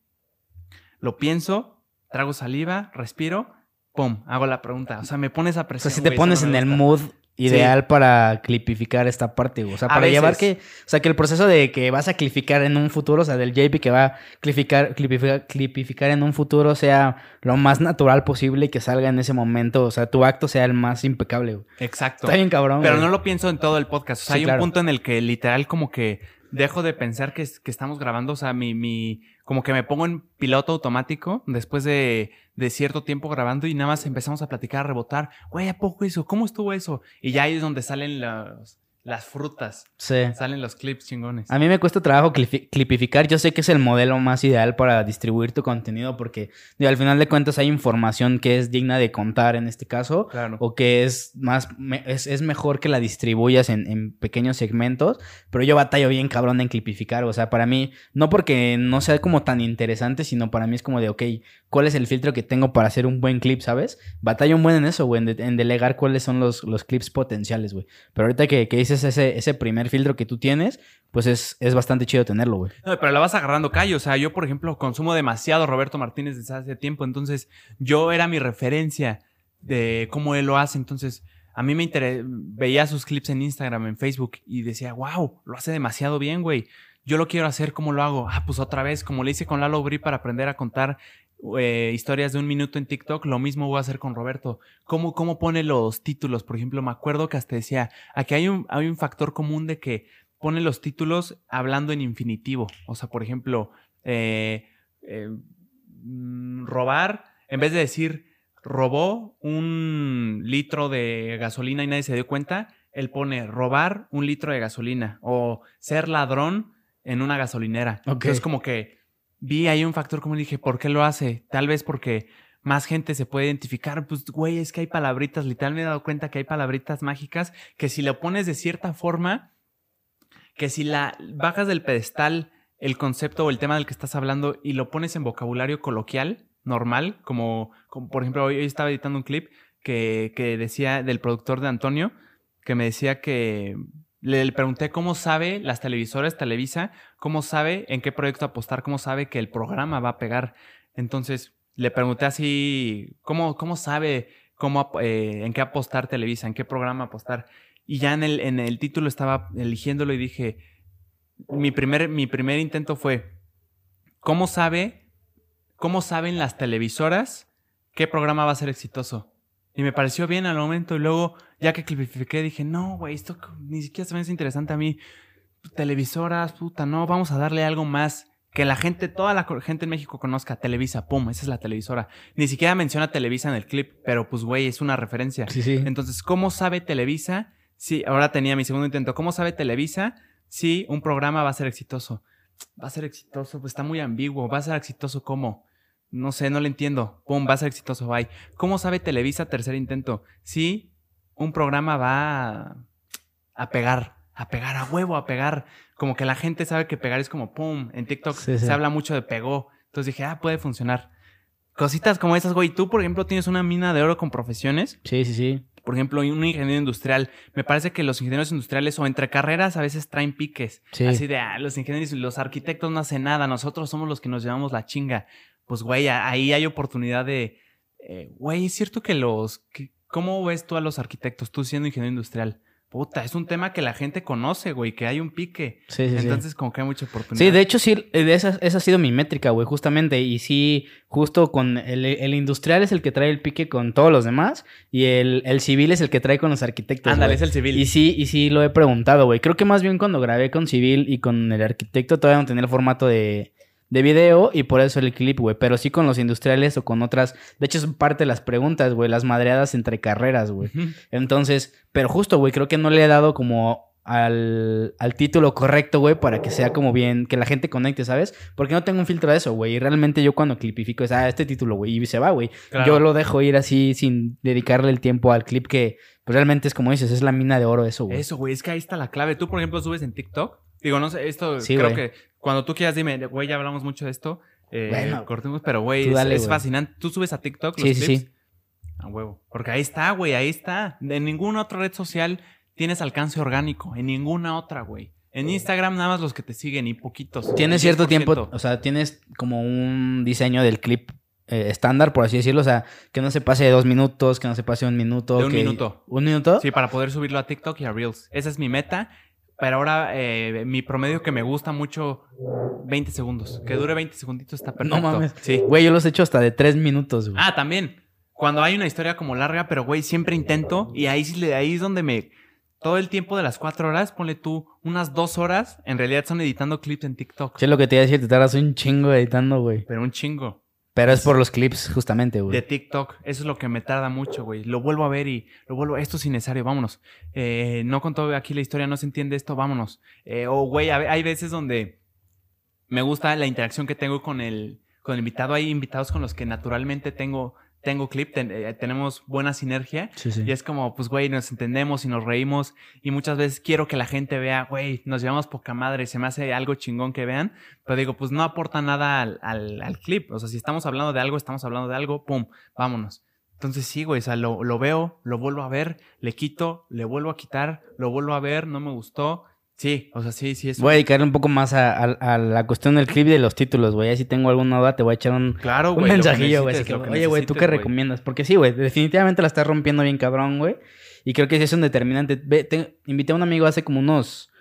Lo pienso, trago saliva, respiro, pum, hago la pregunta. O sea, me pones a O presión. sea, si te güey, pones no en el mood ideal para clipificar esta parte. O sea, para llevar que... O sea, que el proceso de que vas a clipificar en un futuro, o sea, del JP que va a clipificar, clipificar, clipificar en un futuro sea lo más natural posible y que salga en ese momento. O sea, tu acto sea el más impecable, güey. Exacto. Está bien cabrón, Pero güey. no lo pienso en todo el podcast. O sea, Sí, hay claro. un punto en el que literal como que dejo de pensar que, que estamos grabando. O sea, mi, mi, como que me pongo en piloto automático después de, de cierto tiempo grabando y nada más empezamos a platicar, a rebotar. Güey, ¿a poco eso? ¿Cómo estuvo eso? Y ya ahí es donde salen los- las frutas. Sí. Salen los clips chingones. A mí me cuesta trabajo clipificar. Yo sé que es el modelo más ideal para distribuir tu contenido porque digo, al final de cuentas hay información que es digna de contar en este caso Claro. o que es más me- es, es mejor que la distribuyas en, en pequeños segmentos, pero yo batallo bien cabrón en clipificar, o sea, para mí no porque no sea como tan interesante, sino para mí es como de, ok, ¿cuál es el filtro que tengo para hacer un buen clip, sabes? Batallo un buen en eso, güey, en, de- en delegar cuáles son los, los clips potenciales, güey. Pero ahorita que, que dices ese, ese primer filtro que tú tienes, pues es, es bastante chido tenerlo, güey. No, pero la vas agarrando callo. O sea, yo, por ejemplo, consumo demasiado Roberto Martínez desde hace tiempo. Entonces, yo era mi referencia de cómo él lo hace. Entonces, a mí me veía sus clips en Instagram, en Facebook y decía, wow, lo hace demasiado bien, güey. Yo lo quiero hacer, ¿cómo lo hago? Ah, pues otra vez, como le hice con Lalo Bri para aprender a contar eh, historias de un minuto en TikTok, lo mismo voy a hacer con Roberto. ¿Cómo, cómo pone los títulos? Por ejemplo, me acuerdo que hasta decía, aquí hay un, hay un factor común de que pone los títulos hablando en infinitivo. O sea, por ejemplo, eh, eh, mm, robar, en vez de decir robó un litro de gasolina y nadie se dio cuenta, él pone robar un litro de gasolina o ser ladrón en una gasolinera. Entonces, como que vi ahí un factor como dije, ¿por qué lo hace? Tal vez porque más gente se puede identificar. Pues, güey, es que hay palabritas, literal me he dado cuenta que hay palabritas mágicas que si lo pones de cierta forma, que si la bajas del pedestal el concepto o el tema del que estás hablando y lo pones en vocabulario coloquial, normal, como, por ejemplo, hoy estaba editando un clip que, que decía del productor de Antonio, que me decía que le, pregunté cómo sabe las televisoras, Televisa, cómo sabe en qué proyecto apostar, cómo sabe que el programa va a pegar. Entonces le pregunté así, ¿cómo, cómo sabe cómo, eh, en qué apostar Televisa, en qué programa apostar? Y ya en el, en el título estaba eligiéndolo y dije, mi primer, mi primer intento fue, ¿cómo sabe, cómo saben las televisoras qué programa va a ser exitoso? Y me pareció bien al momento y luego, ya que clipifiqué, dije, no, güey, esto ni siquiera se me hace interesante a mí. Televisoras, puta, no, vamos a darle algo más. Que la gente, toda la gente en México conozca Televisa, pum, esa es la televisora. Ni siquiera menciona Televisa en el clip, pero pues, güey, es una referencia. Sí, sí. Entonces, ¿cómo sabe Televisa? Sí, ahora tenía mi segundo intento. ¿Cómo sabe Televisa si un programa va a ser exitoso? Va a ser exitoso, pues está muy ambiguo. ¿Va a ser exitoso cómo? No sé, no le entiendo. Pum, va a ser exitoso, bye. ¿Cómo sabe Televisa, tercer intento? Si un programa va a, a pegar, a pegar a huevo, a pegar. Como que la gente sabe que pegar es como pum. En TikTok Sí, sí. se habla mucho de pegó. Entonces dije, ah, puede funcionar. Cositas como esas, güey. Tú, por ejemplo, tienes una mina de oro con profesiones Sí, sí, sí. por ejemplo, un ingeniero industrial. Me parece que los ingenieros industriales o entre carreras a veces traen piques. Sí. Así de, ah, los ingenieros y los arquitectos no hacen nada, nosotros somos los que nos llevamos la chinga. Pues, güey, ahí hay oportunidad de, eh, güey, es cierto que los, que- ¿cómo ves tú a los arquitectos, tú siendo ingeniero industrial? Puta, es un tema que la gente conoce, güey, que hay un pique. Sí, sí, sí. Entonces, como que hay mucha oportunidad. Sí, de hecho, sí, esa, esa ha sido mi métrica, güey, justamente. Y sí, justo con el, el industrial es el que trae el pique con todos los demás. Y el, el civil es el que trae con los arquitectos. Ándale, es el civil. Y sí, y sí lo he preguntado, güey. Creo que más bien cuando grabé con civil y con el arquitecto todavía no tenía el formato de, de video y por eso el clip, güey. Pero sí con los industriales o con otras. De hecho, es parte de las preguntas, güey. Las madreadas entre carreras, güey. Entonces, pero justo, güey, creo que no le he dado como al, al título correcto, güey, para que sea como bien, que la gente conecte, ¿sabes? Porque no tengo un filtro de eso, güey. Y realmente yo cuando clipifico es, ah, este título, güey, y se va, güey. Claro. Yo lo dejo ir así sin dedicarle el tiempo al clip que pues, realmente es como dices, es la mina de oro eso, güey. Eso, güey, es que ahí está la clave. Tú, por ejemplo, subes en TikTok. Digo, no sé, esto Sí, creo que cuando tú quieras dime, güey, ya hablamos mucho de esto. Eh, Bueno, cortemos, pero güey, es, fascinante. Tú subes a TikTok los Sí, sí, clips. sí. A huevo. Porque ahí está, güey, ahí está. En ninguna otra red social tienes alcance orgánico. En ninguna otra, güey. En Instagram nada más los que te siguen y poquitos. Tienes cierto 10%. tiempo, o sea, tienes como un diseño del clip eh, estándar, por así decirlo. O sea, que no se pase de dos minutos, que no se pase de un minuto. De un que- minuto. ¿Un minuto? Sí, para poder subirlo a TikTok y a Reels. Esa es mi meta. Pero ahora eh, mi promedio que me gusta mucho, 20 segundos. Que dure 20 segunditos está perfecto. No mames. Sí. Güey, yo los he hecho hasta de tres minutos, güey. Ah, también. Cuando hay una historia como larga, pero güey, siempre intento. Y ahí ahí es donde me. Todo el tiempo de las cuatro horas, ponle tú unas dos horas. En realidad son editando clips en TikTok. Sí, lo que te iba a decir, te tardas un chingo editando, güey. Pero un chingo. Pero es por los clips, justamente, De güey. TikTok. Eso es lo que me tarda mucho, güey. Lo vuelvo a ver y lo vuelvo. Esto es innecesario, vámonos. Eh, no contó aquí la historia, no se entiende esto, vámonos. Eh, o, güey, a ve- hay veces donde me gusta la interacción que tengo con el, con el invitado. Hay invitados con los que naturalmente tengo, tengo clip, ten- eh, tenemos buena sinergia. Sí, sí. Y es como, pues, güey, nos entendemos y nos reímos. Y muchas veces quiero que la gente vea, güey, nos llevamos poca madre, se me hace algo chingón que vean. Pero digo, pues no aporta nada al, al- al clip. O sea, si estamos hablando de algo, estamos hablando de algo, pum, vámonos. Entonces sí, güey, o sea, lo, lo veo, lo vuelvo a ver, le quito, le vuelvo a quitar, lo vuelvo a ver, no me gustó. Sí, o sea, sí, sí, es. Voy a dedicarle un poco más a, a- a la cuestión del clip y de los títulos, güey. Ahí si tengo alguna duda, te voy a echar un, Claro, un que mensajillo, güey. Oye, güey, ¿tú qué recomiendas? Porque sí, güey, definitivamente la estás rompiendo bien cabrón, güey. Y creo que sí es un determinante. Ve, te- invité a un amigo hace como unos...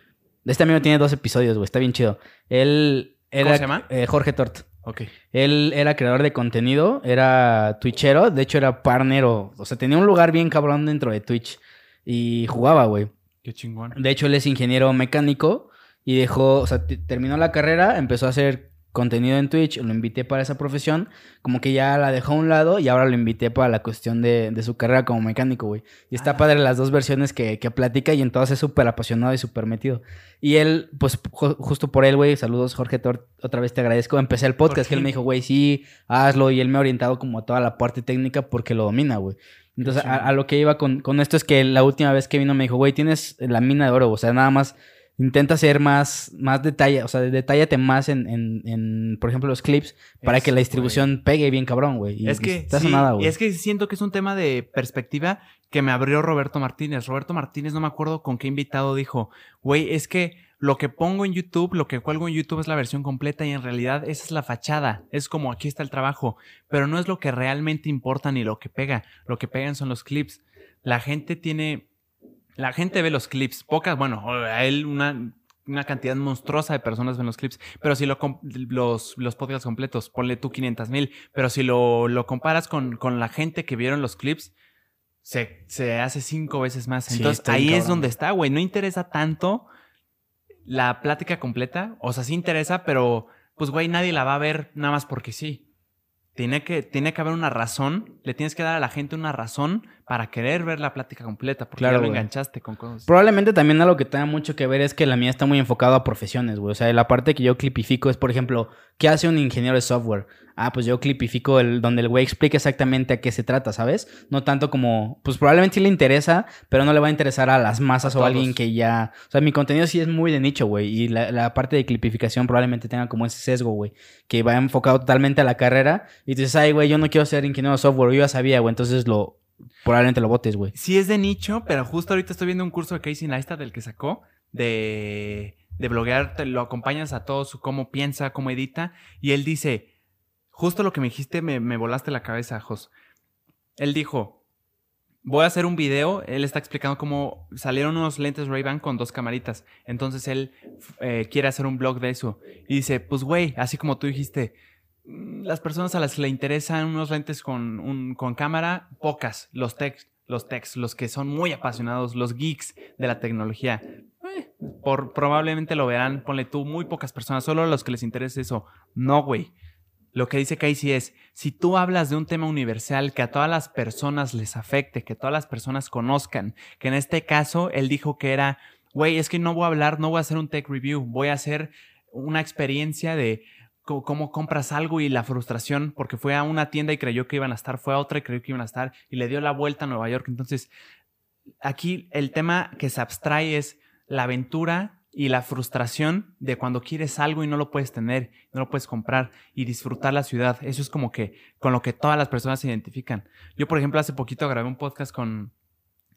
Este amigo tiene dos episodios, güey. Está bien chido. Él era... ¿Cómo se llama? eh, Jorge Tort. Ok. Él era creador de contenido, era twitchero, de hecho era partner o, o sea, tenía un lugar bien cabrón dentro de Twitch y jugaba, güey. Qué chingón. De hecho, él es ingeniero mecánico y dejó, o sea, terminó la carrera, empezó a hacer contenido en Twitch, lo invité para esa profesión, como que ya la dejó a un lado y ahora lo invité para la cuestión de, de su carrera como mecánico, güey. Y está Ah. padre las dos versiones que, que platica y en todas es súper apasionado y súper metido. Y él, pues ju- justo por él, güey, saludos Jorge Tort, otra vez te agradezco. Empecé el podcast que él me dijo, güey, sí, hazlo y él me ha orientado como a toda la parte técnica porque lo domina, güey. Entonces, a, lo que iba con, con esto es que la última vez que vino me dijo, güey, tienes la mina de oro, o sea, nada más intenta ser más, más detalle, o sea, detállate más en, en, en, por ejemplo, los clips para que la distribución pegue bien cabrón, güey. Y- Es que, sí, güey. es que siento que es un tema de perspectiva que me abrió Roberto Martínez. Roberto Martínez, no me acuerdo con qué invitado dijo, güey, es que lo que pongo en YouTube, lo que cuelgo en YouTube es la versión completa y en realidad esa es la fachada. Es como aquí está el trabajo, pero no es lo que realmente importa ni lo que pega. Lo que pegan son los clips. La gente tiene, la gente ve los clips, pocas, bueno, a él una una cantidad monstruosa de personas ven los clips, pero si lo los, los podcasts completos, ponle tú 500 mil, pero si lo, lo comparas con, con la gente que vieron los clips, se, se hace cinco veces más. Entonces ahí es donde está, güey. No interesa tanto la plática completa, o sea, sí interesa, pero pues, güey, nadie la va a ver nada más porque sí. Tiene que, tiene que haber una razón, le tienes que dar a la gente una razón para querer ver la plática completa, porque Claro, ya lo güey. enganchaste con cosas. Probablemente también algo que tenga mucho que ver es que la mía está muy enfocada a profesiones, güey. O sea, la parte que yo clipifico es, por ejemplo, ¿qué hace un ingeniero de software? Ah, pues yo clipifico el donde el güey explica exactamente a qué se trata, ¿sabes? No tanto como, pues probablemente sí le interesa, pero no le va a interesar a las masas A o a alguien que ya... O sea, mi contenido sí es muy de nicho, güey. Y la, la parte de clipificación probablemente tenga como ese sesgo, güey. Que va enfocado totalmente a la carrera. Y tú dices, ay, güey, yo no quiero ser ingeniero de software. Yo ya sabía, güey. Entonces lo... Probablemente lo botes, güey. Sí es de nicho, pero justo ahorita estoy viendo un curso de Casey Neistat del que sacó de, de bloguear, lo acompañas a todo su cómo piensa, cómo edita, y él dice, justo lo que me dijiste me, me volaste la cabeza, Jos. Él dijo, voy a hacer un video, él está explicando cómo salieron unos lentes Ray-Ban con dos camaritas, entonces él eh, quiere hacer un blog de eso, y dice, pues güey, así como tú dijiste, las personas a las que le interesan unos lentes con, un, con cámara, pocas. Los techs, los techs, los que son muy apasionados, los geeks de la tecnología. eh, por, probablemente lo verán, ponle tú, muy pocas personas, solo a los que les interesa eso. No, güey. Lo que dice Casey es, si tú hablas de un tema universal que a todas las personas les afecte, que todas las personas conozcan, que en este caso él dijo que era güey, es que no voy a hablar, no voy a hacer un tech review, voy a hacer una experiencia de cómo, compras algo y la frustración, porque fue a una tienda y creyó que iban a estar, fue a otra y creyó que iban a estar y le dio la vuelta a Nueva York. Entonces, aquí el tema que se abstrae es la aventura y la frustración de cuando quieres algo y no lo puedes tener, no lo puedes comprar y disfrutar la ciudad. Eso es como que con lo que todas las personas se identifican. Yo, por ejemplo, hace poquito grabé un podcast con,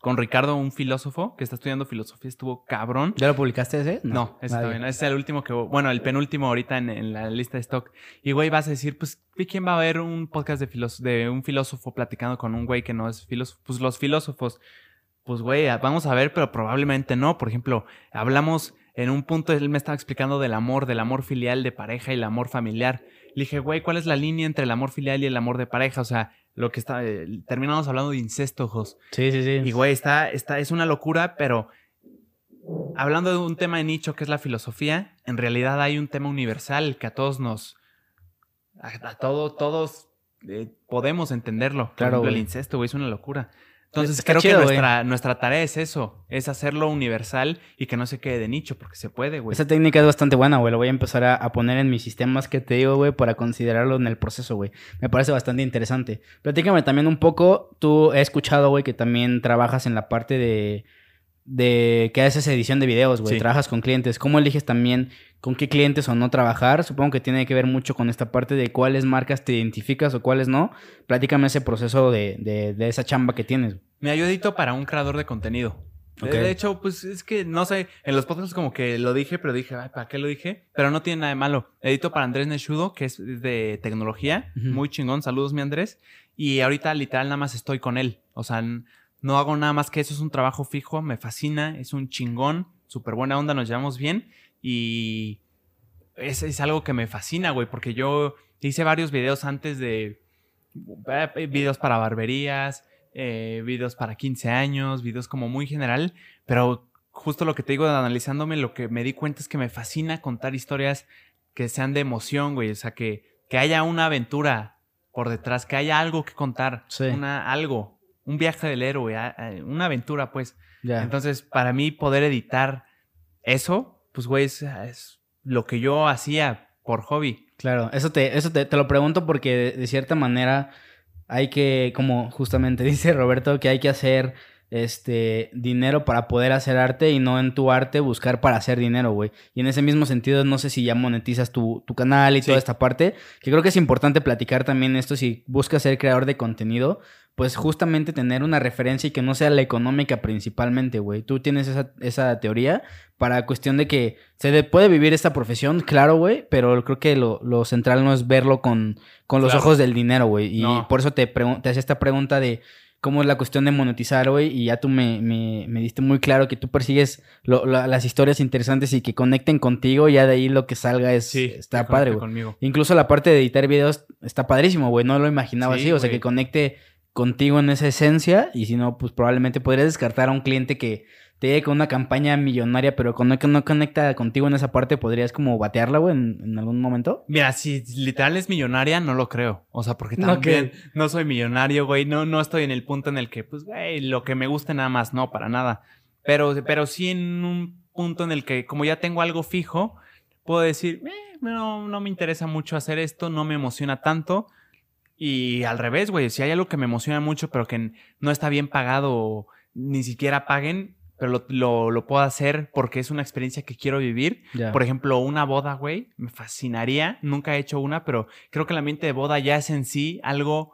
con Ricardo, un filósofo que está estudiando filosofía, estuvo cabrón. ¿Ya lo publicaste ese? No, ese todavía bien. Ese es el último que, bueno, el penúltimo ahorita en, en la lista de stock. Y güey, vas a decir, pues, ¿y ¿quién va a ver un podcast de, de un filósofo platicando con un güey que no es filósofo? Pues los filósofos, pues güey, vamos a ver, pero probablemente no. Por ejemplo, hablamos en un punto, él me estaba explicando del amor, del amor filial de pareja y el amor familiar. Le dije, güey, ¿cuál es la línea entre el amor filial y el amor de pareja? O sea, lo que está, eh, terminamos hablando de incesto, Jos. Sí, sí, sí. Y güey, está, está, es una locura, pero hablando de un tema de nicho que es la filosofía, en realidad hay un tema universal que a todos nos, a, a todo, todos eh, podemos entenderlo. Claro, ejemplo, el incesto, güey, es una locura. Entonces Está creo chido, que nuestra, nuestra tarea es eso, es hacerlo universal y que no se quede de nicho, porque se puede, güey. Esa técnica es bastante buena, güey. Lo voy a empezar a, a poner en mis sistemas que te digo, güey, para considerarlo en el proceso, güey. Me parece bastante interesante. Platícame también un poco. Tú he escuchado, güey, que también trabajas en la parte de. de que haces edición de videos, güey. Sí. Trabajas con clientes. ¿Cómo eliges también con qué clientes o no trabajar? Supongo que tiene que ver mucho con esta parte de cuáles marcas te identificas o cuáles no. Platícame ese proceso de, de, de esa chamba que tienes. Me yo edito para un creador de contenido. De- Ok. De hecho, pues es que no sé, en los podcasts como que lo dije, pero dije, Ay, ¿para qué lo dije? Pero no tiene nada de malo. Edito para Andrés Neshudo, que es de tecnología, muy chingón. Saludos, mi Andrés. Y ahorita literal nada más estoy con él. O sea, no hago nada más que eso, es un trabajo fijo, me fascina, es un chingón, súper buena onda, nos llevamos bien. Y es, es algo que me fascina, güey, porque yo hice varios videos antes de eh, videos para barberías, eh, videos para 15 años, videos como muy general, pero justo lo que te digo, analizándome, lo que me di cuenta es que me fascina contar historias que sean de emoción, güey, o sea, que, que haya una aventura por detrás, que haya algo que contar, Sí. una, algo, un viaje del héroe, una aventura, pues. Entonces, para mí poder editar eso, pues, güey, es, es lo que yo hacía por hobby. Claro, eso te, eso te, te lo pregunto porque de, de cierta manera hay que, como justamente dice Roberto, que hay que hacer este dinero para poder hacer arte y no en tu arte buscar para hacer dinero, güey. Y en ese mismo sentido, no sé si ya monetizas tu, tu canal y Sí. toda esta parte, que creo que es importante platicar también esto si buscas ser creador de contenido, pues justamente tener una referencia y que no sea la económica principalmente, güey. Tú tienes esa, esa teoría para cuestión de que se de- puede vivir esta profesión, claro, güey, pero creo que lo, lo central no es verlo con, con los Claro. ojos del dinero, güey. Y No. por eso te, te hacía esta pregunta de cómo es la cuestión de monetizar, güey, y ya tú me, me, me diste muy claro que tú persigues lo- las historias interesantes y que conecten contigo, ya de ahí lo que salga es, está que padre, güey. Incluso la parte de editar videos está padrísimo, güey. No lo imaginaba Sí, así. O sea, que conecte contigo en esa esencia. Y si no, pues probablemente podrías descartar a un cliente que te llegue con una campaña millonaria, pero con que no conecta contigo en esa parte, podrías como batearla, güey, en, en algún momento. Mira, si literal es millonaria, no lo creo. O sea, porque No, también no soy millonario, güey. No, no estoy en el punto en el que, pues, güey, lo que me guste nada más, no, para nada. Pero, pero sí en un punto en el que, como ya tengo algo fijo, puedo decir, "Eh, no, no me interesa mucho hacer esto, no me emociona tanto. Y al revés, güey, si hay algo que me emociona mucho, pero que no está bien pagado o ni siquiera paguen, pero lo, lo, lo puedo hacer porque es una experiencia que quiero vivir, por ejemplo, una boda, güey, me fascinaría. Nunca he hecho una, pero creo que el ambiente de boda ya es en sí algo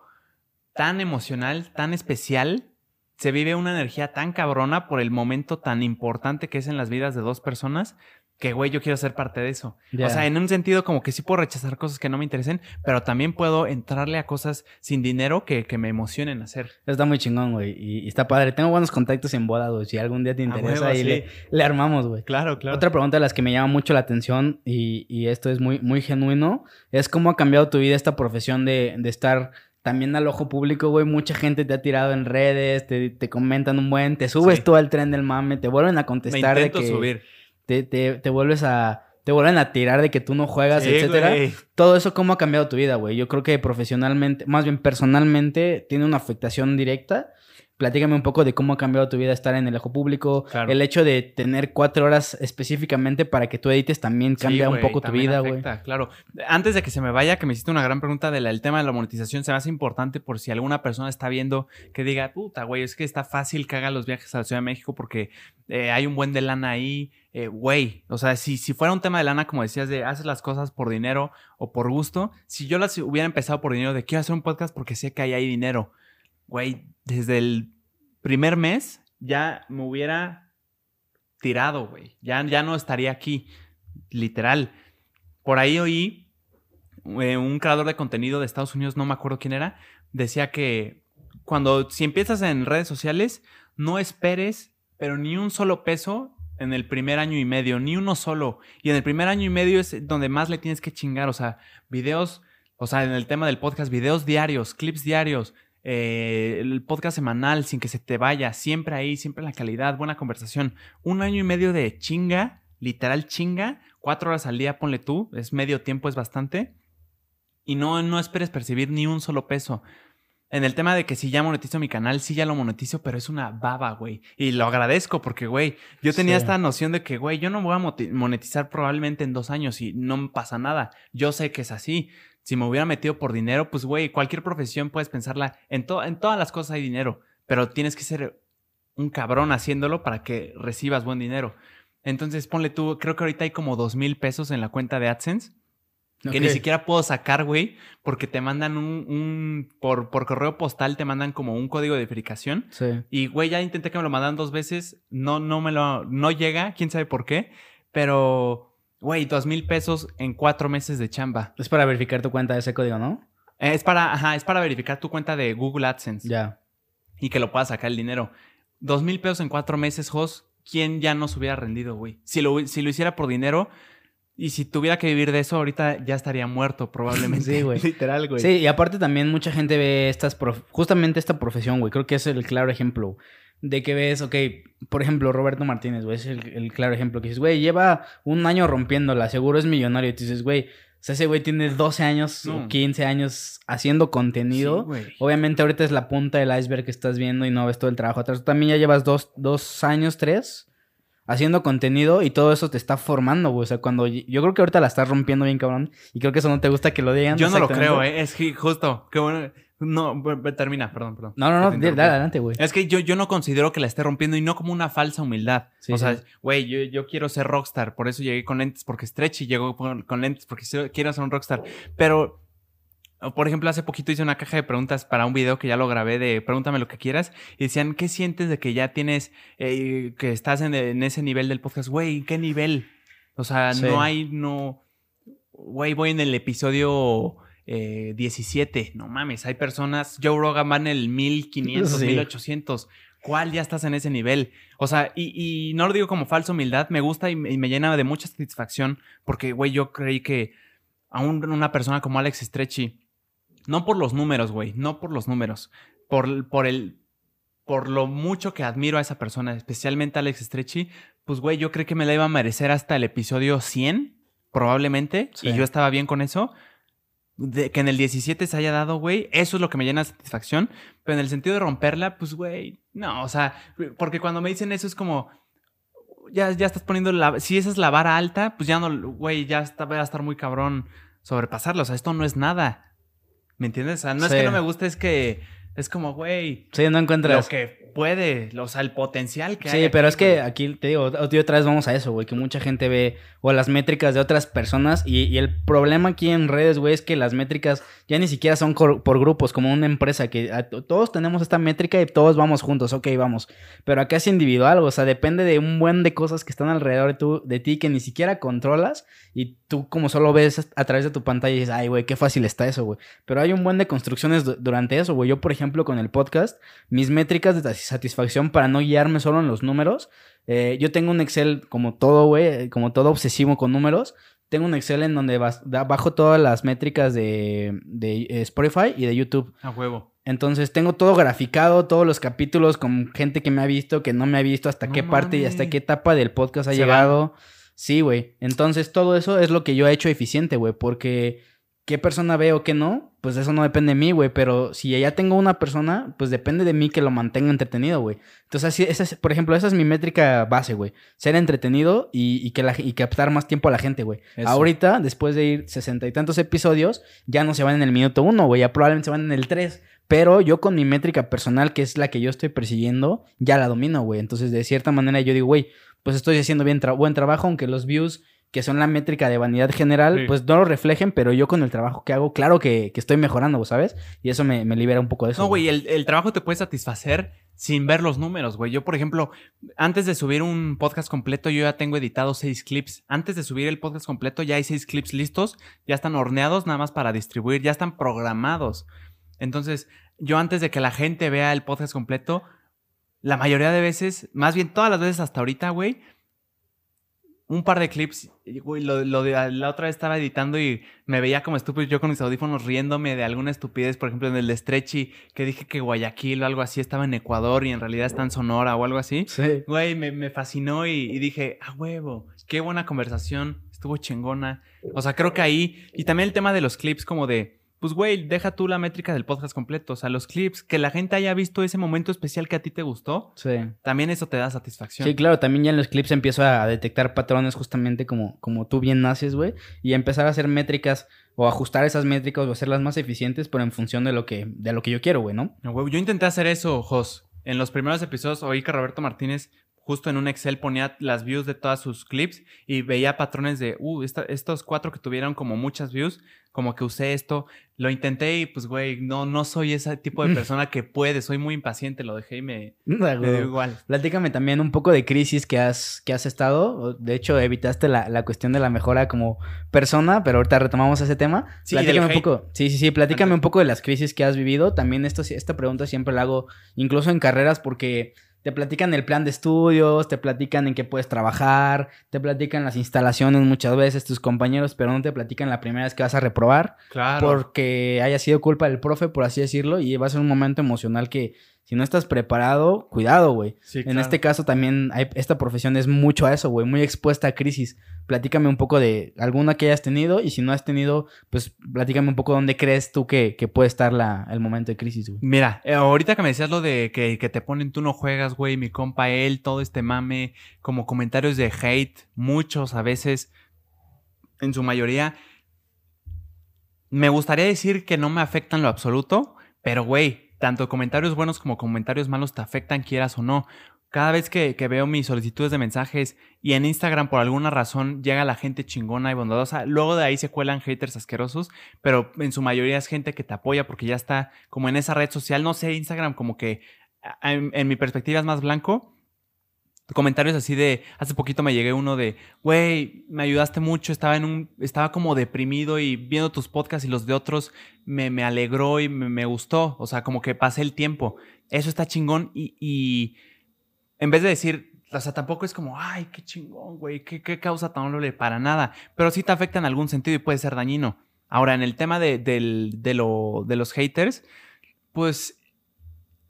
tan emocional, tan especial. Se vive una energía tan cabrona por el momento tan importante que es en las vidas de dos personas que, güey, yo quiero ser parte de eso. O sea, en un sentido como que sí puedo rechazar cosas que no me interesen, pero también puedo entrarle a cosas sin dinero que, que me emocionen hacer. Está muy chingón, güey. Y, y está padre. Tengo buenos contactos en boda, güey. Si algún día te A interesa, ahí sí. le, le armamos, güey. Claro, claro. Otra pregunta de las que me llama mucho la atención y, y esto es muy, muy genuino, es cómo ha cambiado tu vida esta profesión de, de estar también al ojo público, güey. Mucha gente te ha tirado en redes, te, te comentan un buen, te subes Sí. tú al tren del mame, te vuelven a me contestar de intento que subir. Te, te, te vuelves a... Te vuelven a tirar de que tú no juegas, Sí, etcétera. güey. Todo eso, ¿cómo ha cambiado tu vida, güey? Yo creo que profesionalmente, más bien personalmente, tiene una afectación directa platícame un poco de cómo ha cambiado tu vida estar en el ojo público. Claro. El hecho de tener cuatro horas específicamente para que tú edites también Sí, cambia un poco tu vida, güey. Claro. Antes de que se me vaya, que me hiciste una gran pregunta del tema de la monetización, se me hace importante por si alguna persona está viendo que diga, puta, güey, es que está fácil que haga los viajes a la Ciudad de México porque eh, hay un buen de lana ahí. Eh, Güey, o sea, si, si fuera un tema de lana, como decías, de haces las cosas por dinero o por gusto, si yo las hubiera empezado por dinero, de quiero hacer un podcast porque sé que ahí hay dinero, güey, desde el primer mes ya me hubiera tirado, güey. Ya, ya no estaría aquí, literal. Por ahí oí eh, un creador de contenido de Estados Unidos, no me acuerdo quién era, decía que cuando si empiezas en redes sociales, no esperes, pero ni un solo peso en el primer año y medio, ni uno solo. Y en el primer año y medio es donde más le tienes que chingar, o sea, videos, o sea, en el tema del podcast, videos diarios, clips diarios, eh, el podcast semanal sin que se te vaya, siempre ahí, siempre la calidad, buena conversación. Un año y medio de chinga, literal chinga, cuatro horas al día, ponle tú, es medio tiempo, es bastante. Y no, no esperes percibir ni un solo peso. En el tema de que si ya monetizo mi canal, sí ya lo monetizo, pero es una baba, güey. Y lo agradezco porque, güey, yo tenía Sí. esta noción de que, güey, yo no voy a monetizar probablemente en dos años y no me pasa nada. Yo sé que es así. Si me hubiera metido por dinero, pues, güey, cualquier profesión puedes pensarla. En, to- en todas las cosas hay dinero, pero tienes que ser un cabrón haciéndolo para que recibas buen dinero. Entonces, ponle tú, creo que ahorita hay como dos mil pesos en la cuenta de AdSense que ni siquiera puedo sacar, güey, porque te mandan un, un- por, por correo postal te mandan como un código de verificación. Sí. Y, güey, ya intenté que me lo mandan dos veces, no, no me lo, no llega, quién sabe por qué, pero, güey, dos mil pesos en cuatro meses de chamba. Es para verificar tu cuenta de ese código, ¿no? Eh, Es para, ajá, es para verificar tu cuenta de Google AdSense Ya. y que lo puedas sacar el dinero. Dos mil pesos en cuatro meses, Jos, ¿quién ya nos hubiera rendido, güey? Si lo, si lo hiciera por dinero y si tuviera que vivir de eso, ahorita ya estaría muerto probablemente. Sí, güey. Literal, güey. Sí, y aparte también mucha gente ve estas prof- justamente esta profesión, güey. Creo que es el claro ejemplo de que ves, ok, por ejemplo, Roberto Martínez, güey, es el, el claro ejemplo que dices, güey, lleva un año rompiéndola, seguro es millonario. Y tú dices, güey, o sea, ese güey tiene 12 años No. o 15 años haciendo contenido. Sí. Obviamente ahorita es la punta del iceberg que estás viendo y no ves todo el trabajo atrás. Tú también ya llevas dos, dos años, tres, haciendo contenido y todo eso te está formando, güey. O sea, cuando yo creo que ahorita la estás rompiendo bien, cabrón. Y creo que eso no te gusta que lo digan. Yo no lo creo, ¿eh? Es que justo, qué bueno. No, termina, perdón, perdón. No, no, no, dale, adelante, güey. Es que yo, yo no considero que la esté rompiendo y no como una falsa humildad. Sí, o sea, sí. güey, yo, yo quiero ser rockstar, por eso llegué con lentes, porque Stretchy llegó con, con lentes, porque quiero ser un rockstar. Pero, por ejemplo, hace poquito hice una caja de preguntas para un video que ya lo grabé de Pregúntame lo que quieras. Y decían, ¿qué sientes de que ya tienes, eh, que estás en, en ese nivel del podcast? Güey, ¿en qué nivel? O sea, Sí. no hay, no... Güey, voy en el episodio eh, 17. No mames, hay personas. Joe Rogan va en el 1500, Sí. 1800. ¿Cuál ya estás en ese nivel? O sea, y, y no lo digo como falsa humildad, me gusta y, me- y me llena de mucha satisfacción porque, güey, yo creí que aún una persona como Alex Stretchy, no por los números, güey, no por los números, por, por el por lo mucho que admiro a esa persona, especialmente a Alex Stretchy, pues, güey, yo creo que me la iba a merecer hasta el episodio 100, probablemente, Sí. y yo estaba bien con eso. De que en el 17 se haya dado, güey, eso es lo que me llena de satisfacción. Pero en el sentido de romperla, pues, güey, no, o sea, porque cuando me dicen eso es como, ya, ya estás poniendo la, si esa es la vara alta, pues ya no, güey, ya está, va a estar muy cabrón sobrepasarla. O sea, esto no es nada. ¿Me entiendes? O sea, no es que no me guste, es que es como, güey, Sí, no lo encuentras. que puede, o sea, el potencial que hay. Sí, aquí, pero es que güey. aquí te digo, otra vez vamos a eso, güey, que mucha gente ve o las métricas de otras personas y, y el problema aquí en redes, güey, es que las métricas ya ni siquiera son por grupos, como una empresa que a- todos tenemos esta métrica y todos vamos juntos, ok, vamos, pero acá es individual, o sea, depende de un buen de cosas que están alrededor de, tu- de ti que ni siquiera controlas y tú como solo ves a través de tu pantalla y dices, ay, güey, qué fácil está eso, güey, pero hay un buen de construcciones du- durante eso, güey, yo por ejemplo con el podcast, mis métricas de satisfacción para no guiarme solo en los números. eh, yo tengo un Excel como todo, güey, como todo obsesivo con números. Tengo un Excel en donde bajo todas las métricas de, de, eh, Spotify y de YouTube. A huevo. Entonces tengo todo graficado, todos los capítulos con gente que me ha visto, que no me ha visto, hasta No qué parte y hasta qué etapa del podcast ha Se llegado. Sí, güey. Entonces todo eso es lo que yo he hecho eficiente, güey, porque qué persona veo que no, pues eso no depende de mí, güey. Pero si ya tengo una persona, pues depende de mí que lo mantenga entretenido, güey. Entonces, así, esa es, por ejemplo, esa es mi métrica base, güey. Ser entretenido y, y que la, y captar más tiempo a la gente, güey. Ahorita, después de ir sesenta y tantos episodios, ya no se van en el minuto uno, güey. Ya probablemente se van en el tres. Pero yo con mi métrica personal, que es la que yo estoy persiguiendo, ya la domino, güey. Entonces, de cierta manera, yo digo, güey, pues estoy haciendo bien tra- buen trabajo, aunque los views, que son la métrica de vanidad general, Sí. pues no lo reflejen, pero yo con el trabajo que hago, claro que, que estoy mejorando, ¿sabes? Y eso me, me libera un poco de eso. No, güey, el, el trabajo te puede satisfacer sin ver los números, güey. Yo, por ejemplo, antes de subir un podcast completo, yo ya tengo editado seis clips. Antes de subir el podcast completo, ya hay seis clips listos, ya están horneados nada más para distribuir, ya están programados. Entonces, yo antes de que la gente vea el podcast completo, la mayoría de veces, más bien todas las veces hasta ahorita, güey, un par de clips, güey, lo, lo de la otra vez estaba editando y me veía como estúpido yo con mis audífonos riéndome de alguna estupidez, por ejemplo, en el de Stretchy, que dije que Guayaquil o algo así estaba en Ecuador y en realidad está en Sonora o algo así. Sí. Güey, me, me fascinó y, y dije, a huevo, qué buena conversación, estuvo chingona. O sea, creo que ahí, y también el tema de los clips como de, pues güey, deja tú la métrica del podcast completo, o sea, los clips, que la gente haya visto ese momento especial que a ti te gustó, Sí. también eso te da satisfacción. Sí, claro, también ya en los clips empiezo a detectar patrones justamente como, como tú bien naces, güey, y a empezar a hacer métricas o ajustar esas métricas o hacerlas más eficientes, pero en función de lo que, de lo que yo quiero, güey, ¿no? No, güey, Yo intenté hacer eso, Jos. En los primeros episodios oí que Roberto Martínez justo en un Excel ponía las views de todas sus clips y veía patrones de, uh, esta- estos cuatro que tuvieron como muchas views, como que usé esto. Lo intenté y pues, güey, no, no soy ese tipo de persona que puede, soy muy impaciente, lo dejé y me, me dio igual. Platícame también un poco de crisis que has, que has estado. De hecho, evitaste la, la cuestión de la mejora como persona, pero ahorita retomamos ese tema. Sí, platícame un poco. Sí, sí, sí. Platícame un poco de las crisis que has vivido. También esto, esta pregunta siempre la hago incluso en carreras porque te platican el plan de estudios, te platican en qué puedes trabajar, te platican las instalaciones muchas veces tus compañeros, pero no te platican la primera vez que vas a reprobar Claro. porque haya sido culpa del profe, por así decirlo, y va a ser un momento emocional que si no estás preparado, cuidado, güey. Sí, En este caso también hay- esta profesión es mucho a eso, güey, muy expuesta a crisis. Platícame un poco de alguna que hayas tenido y si no has tenido, pues platícame un poco dónde crees tú que, que puede estar la, el momento de crisis, güey. Mira, eh, ahorita que me decías lo de que, que te ponen tú no juegas, güey, mi compa él, todo este mame, como comentarios de hate, muchos a veces, en su mayoría, me gustaría decir que no me afectan lo absoluto, pero güey, tanto comentarios buenos como comentarios malos te afectan, quieras o no. Cada vez que, veo mis solicitudes de mensajes y en Instagram por alguna razón llega la gente chingona y bondadosa, luego de ahí se cuelan haters asquerosos, pero en su mayoría es gente que te apoya porque ya está como en esa red social, no sé, Instagram como que en mi perspectiva es más blanco. Comentarios así de, hace poquito me llegué uno de, güey, me ayudaste mucho, estaba en un, estaba como deprimido y viendo tus podcasts y los de otros me, me alegró y me, me gustó, o sea, como que pasé el tiempo. Eso está chingón y, y en vez de decir, o sea, tampoco es como, ay, qué chingón, güey, qué, qué causa tan noble para nada, pero sí te afecta en algún sentido y puede ser dañino. Ahora, en el tema de, del- de de los haters, pues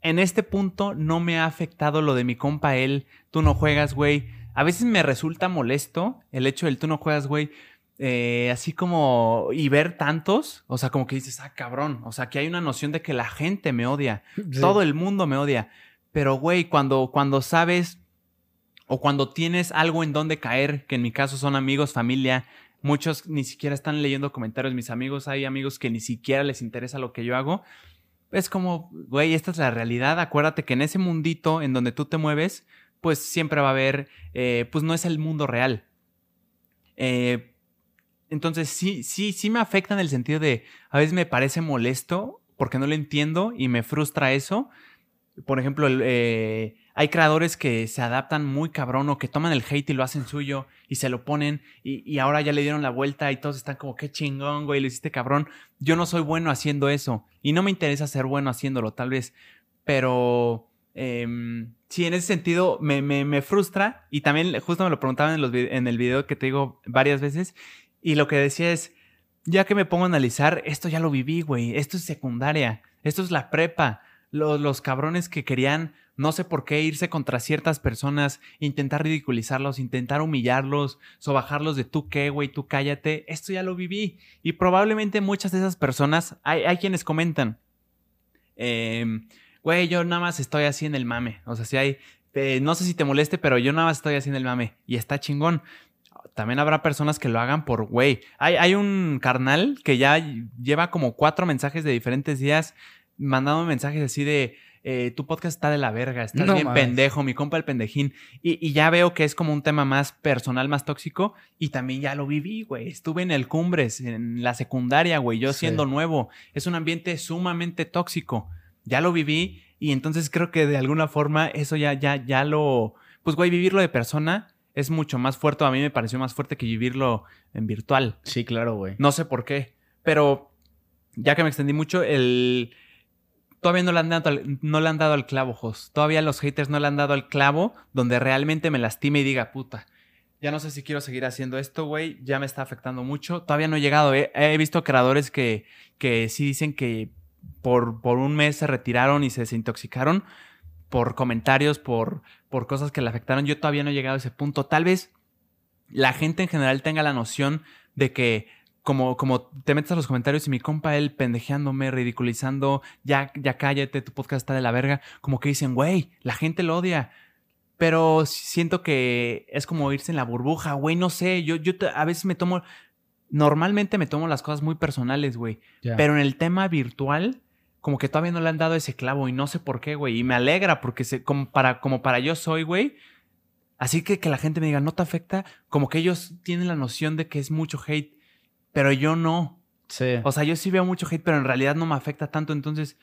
en este punto no me ha afectado lo de mi compa él, tú no juegas, güey. A veces me resulta molesto el hecho del tú no juegas, güey. eh, así como y ver tantos, o sea, como que dices, ah, cabrón, o sea, que hay una noción de que la gente me odia, todo el mundo me odia, pero güey, cuando, cuando sabes o cuando tienes algo en donde caer, que en mi caso son amigos, familia, muchos ni siquiera están leyendo comentarios, mis amigos, hay amigos que ni siquiera les interesa lo que yo hago, es como, güey, esta es la realidad. Acuérdate que en ese mundito en donde tú te mueves, pues siempre va a haber, eh, pues no es el mundo real. Eh, entonces sí, sí, sí me afecta en el sentido de, a veces me parece molesto porque no lo entiendo y me frustra eso. Por ejemplo, el, eh, hay creadores que se adaptan muy cabrón o que toman el hate y lo hacen suyo y se lo ponen y, ahora ya le dieron la vuelta y todos están como, qué chingón, güey, lo hiciste cabrón. Yo no soy bueno haciendo eso y no me interesa ser bueno haciéndolo, tal vez, pero em, sí, en ese sentido me, me- frustra y también justo me lo preguntaban en, los en el video que te digo varias veces y lo que decía es, ya que me pongo a analizar, esto ya lo viví, güey, esto es secundaria, esto es la prepa. Los, los cabrones que querían, no sé por qué, irse contra ciertas personas, intentar ridiculizarlos, intentar humillarlos, sobajarlos de tú qué, güey, tú cállate. Esto ya lo viví. Y probablemente muchas de esas personas, hay, hay quienes comentan, em, güey, yo nada más estoy así en el mame. O sea, si hay, eh, no sé si te moleste, pero yo nada más estoy así en el mame. Y está chingón también habrá personas que lo hagan por güey. Hay, hay, un carnal que ya lleva como cuatro mensajes de diferentes días mandando mensajes así de. Eh, tu podcast está de la verga, estás bien pendejo, mi compa el pendejín. Y, ya veo que es como un tema más personal, más tóxico. Y también ya lo viví, güey. Estuve en el Cumbres, en la secundaria, güey, yo siendo nuevo. Es un ambiente sumamente tóxico. Ya lo viví y entonces creo que de alguna forma eso ya, ya, ya lo... Pues, güey, vivirlo de persona es mucho más fuerte. A mí me pareció más fuerte que vivirlo en virtual. Sí, claro, güey. No sé por qué. Pero ya que me extendí mucho, el. Todavía no le han dado al, no le han dado al clavo, Jos. Todavía los haters no le han dado al clavo donde realmente me lastime y diga, puta, ya no sé si quiero seguir haciendo esto, güey. Ya me está afectando mucho. Todavía no he llegado. He, visto creadores que, que sí dicen que por, por un mes se retiraron y se desintoxicaron por comentarios, por, por cosas que le afectaron. Yo todavía no he llegado a ese punto. Tal vez la gente en general tenga la noción de que como, como te metes a los comentarios y mi compa él pendejeándome, ridiculizando, ya, ya cállate, tu podcast está de la verga, como que dicen, güey, la gente lo odia. Pero siento que es como irse en la burbuja, güey, no sé, yo, yo a veces me tomo, normalmente me tomo las cosas muy personales, güey. Pero en el tema virtual, como que todavía no le han dado ese clavo y no sé por qué, güey. Y me alegra porque se, como, para, como para yo soy, güey. Así que que la gente me diga, no te afecta, como que ellos tienen la noción de que es mucho hate, pero yo no. Sí. O sea, yo sí veo mucho hate, pero en realidad no me afecta tanto, entonces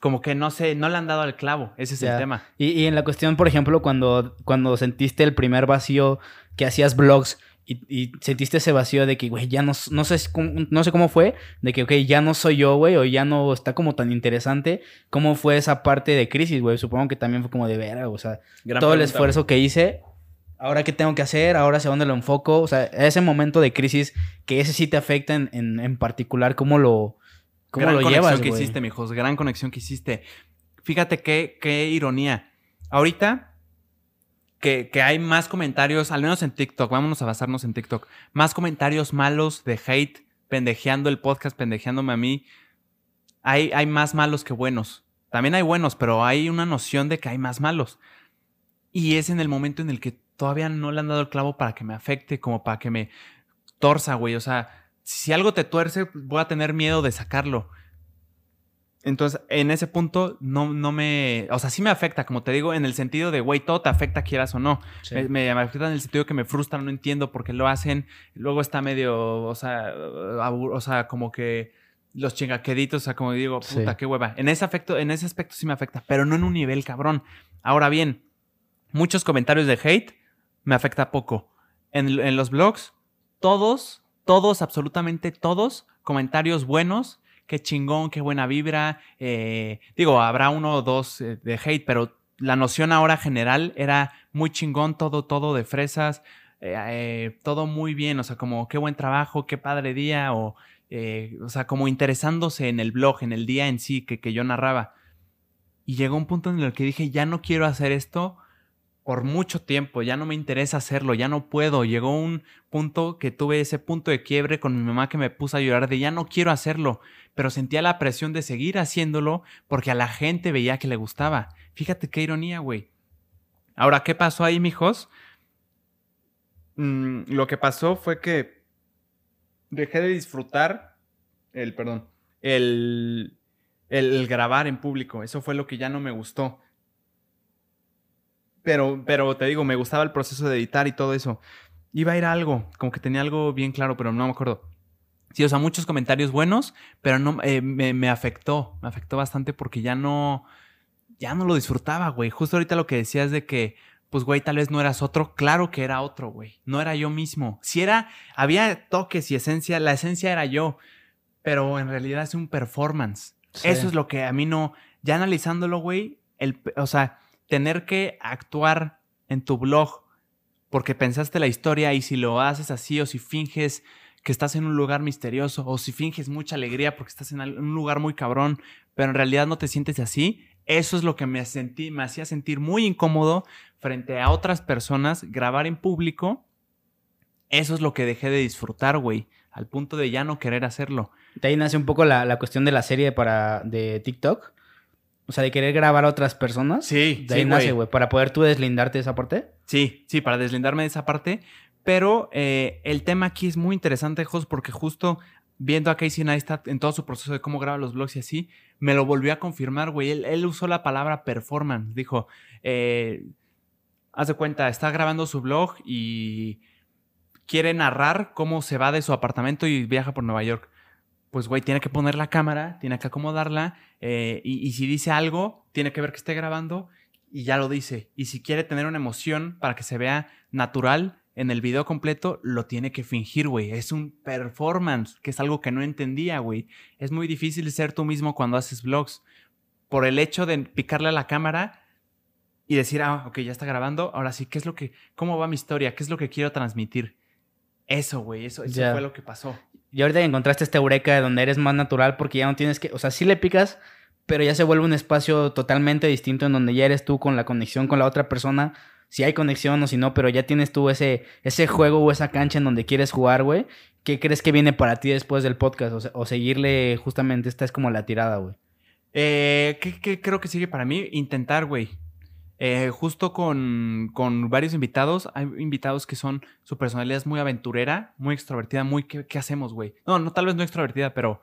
como que no sé, no le han dado el clavo, ese es el tema. Y, y, en la cuestión, por ejemplo, cuando, cuando sentiste el primer vacío que hacías blogs, y, sentiste ese vacío de que, güey, ya no, no, sé cómo, no sé cómo fue, de que, ok, ya no soy yo, güey, o ya no está como tan interesante. ¿Cómo fue esa parte de crisis, güey? Supongo que también fue como de vera, o sea, todo el esfuerzo que hice, ahora qué tengo que hacer, ahora hacia dónde lo enfoco, o sea, ese momento de crisis que ese sí te afecta en, en, particular, ¿cómo lo, cómo gran lo conexión que hiciste, mijos, gran conexión que hiciste. Fíjate qué, qué ironía. Ahorita que, hay más comentarios, al menos en TikTok, vámonos a basarnos en TikTok, más comentarios malos de hate, pendejeando el podcast, pendejeándome a mí. Hay, hay más malos que buenos. También hay buenos, pero hay una noción de que hay más malos. Y es en el momento en el que todavía no le han dado el clavo para que me afecte, como para que me torza, güey. O sea, si algo te tuerce, voy a tener miedo de sacarlo. Entonces, en ese punto, no, no me. O sea, sí me afecta, como te digo, en el sentido de, güey, todo te afecta, quieras o no. Me, afecta en el sentido que me frustra, no entiendo por qué lo hacen. Luego está medio, o sea, o sea, como que los chingaqueditos, o sea, como digo, puta, qué hueva. En ese, afecto, en ese aspecto sí me afecta, pero no en un nivel cabrón. Ahora bien, muchos comentarios de hate me afecta poco. En, los blogs, todos, todos, absolutamente todos, comentarios buenos qué chingón, qué buena vibra. Eh, digo, habrá uno o dos eh, de hate, pero la noción ahora general era muy chingón, todo, todo de fresas, eh, todo muy bien, o sea, como qué buen trabajo, qué padre día, o, o sea, como interesándose en el blog, en el día en sí que, que yo narraba. Y llegó un punto en el que dije, ya no quiero hacer esto por mucho tiempo, ya no me interesa hacerlo, ya no puedo. Llegó un punto que tuve ese punto de quiebre con mi mamá que me puso a llorar de ya no quiero hacerlo, pero sentía la presión de seguir haciéndolo porque a la gente veía que le gustaba. Fíjate qué ironía, güey. Ahora, ¿qué pasó ahí, mijos? Mm, lo que pasó fue que dejé de disfrutar el, perdón, el, el grabar en público. Eso fue lo que ya no me gustó pero, pero te digo, me gustaba el proceso de editar y todo eso. Iba a ir a algo, como que tenía algo bien claro, pero no me acuerdo. Sí, o sea, muchos comentarios buenos, pero no eh, me, me, afectó, me afectó bastante porque ya no, ya no lo disfrutaba, güey. Justo ahorita lo que decías de que, pues, güey, tal vez no eras otro, claro que era otro, güey. No era yo mismo. Si era, había toques y esencia, la esencia era yo, pero en realidad es un performance. Eso es lo que a mí no, ya analizándolo, güey, el, o sea, tener que actuar en tu blog porque pensaste la historia y si lo haces así o si finges que estás en un lugar misterioso o si finges mucha alegría porque estás en un lugar muy cabrón, pero en realidad no te sientes así, Eso es lo que me, sentí, me hacía sentir muy incómodo frente a otras personas, grabar en público. Eso es lo que dejé de disfrutar, güey, al punto de ya no querer hacerlo. De ahí nace un poco la, la cuestión de la serie para, de TikTok. O sea, de querer grabar a otras personas. Sí, De ahí sí, nace, güey. Para poder tú deslindarte de esa parte. Sí, sí, para deslindarme de esa parte. Pero eh, el tema aquí es muy interesante, Jos, porque justo viendo a Casey Neistat en todo su proceso de cómo graba los blogs y así, me lo volvió a confirmar, güey. Él, él usó la palabra performance. Dijo, eh, haz de cuenta, está grabando su blog y quiere narrar cómo se va de su apartamento y viaja por Nueva York. Pues, güey, tiene que poner la cámara, tiene que acomodarla eh, y, y si dice algo, tiene que ver que esté grabando y ya lo dice. Y si quiere tener una emoción para que se vea natural en el video completo, lo tiene que fingir, güey. Es un performance, que es algo que no entendía, güey. Es muy difícil ser tú mismo cuando haces vlogs. Por el hecho de picarle a la cámara y decir, ah, ok, ya está grabando. Ahora sí, ¿qué es lo que, cómo va mi historia? ¿Qué es lo que quiero transmitir? Eso, güey, eso, eso fue lo que pasó. Y ahorita encontraste este eureka de donde eres más natural porque ya no tienes que, o sea, sí le picas, pero ya se vuelve un espacio totalmente distinto en donde ya eres tú con la conexión con la otra persona, si hay conexión o si no, pero ya tienes tú ese, ese juego o esa cancha en donde quieres jugar, güey. ¿Qué crees que viene para ti después del podcast? O, se- o seguirle justamente, esta es como la tirada, güey. Eh, ¿qué, qué creo que sigue para mí? Intentar, güey. Eh, justo con, con varios invitados, hay invitados que son, su personalidad es muy aventurera, muy extrovertida, muy, ¿qué, qué hacemos, güey? No, no, tal vez no extrovertida, pero,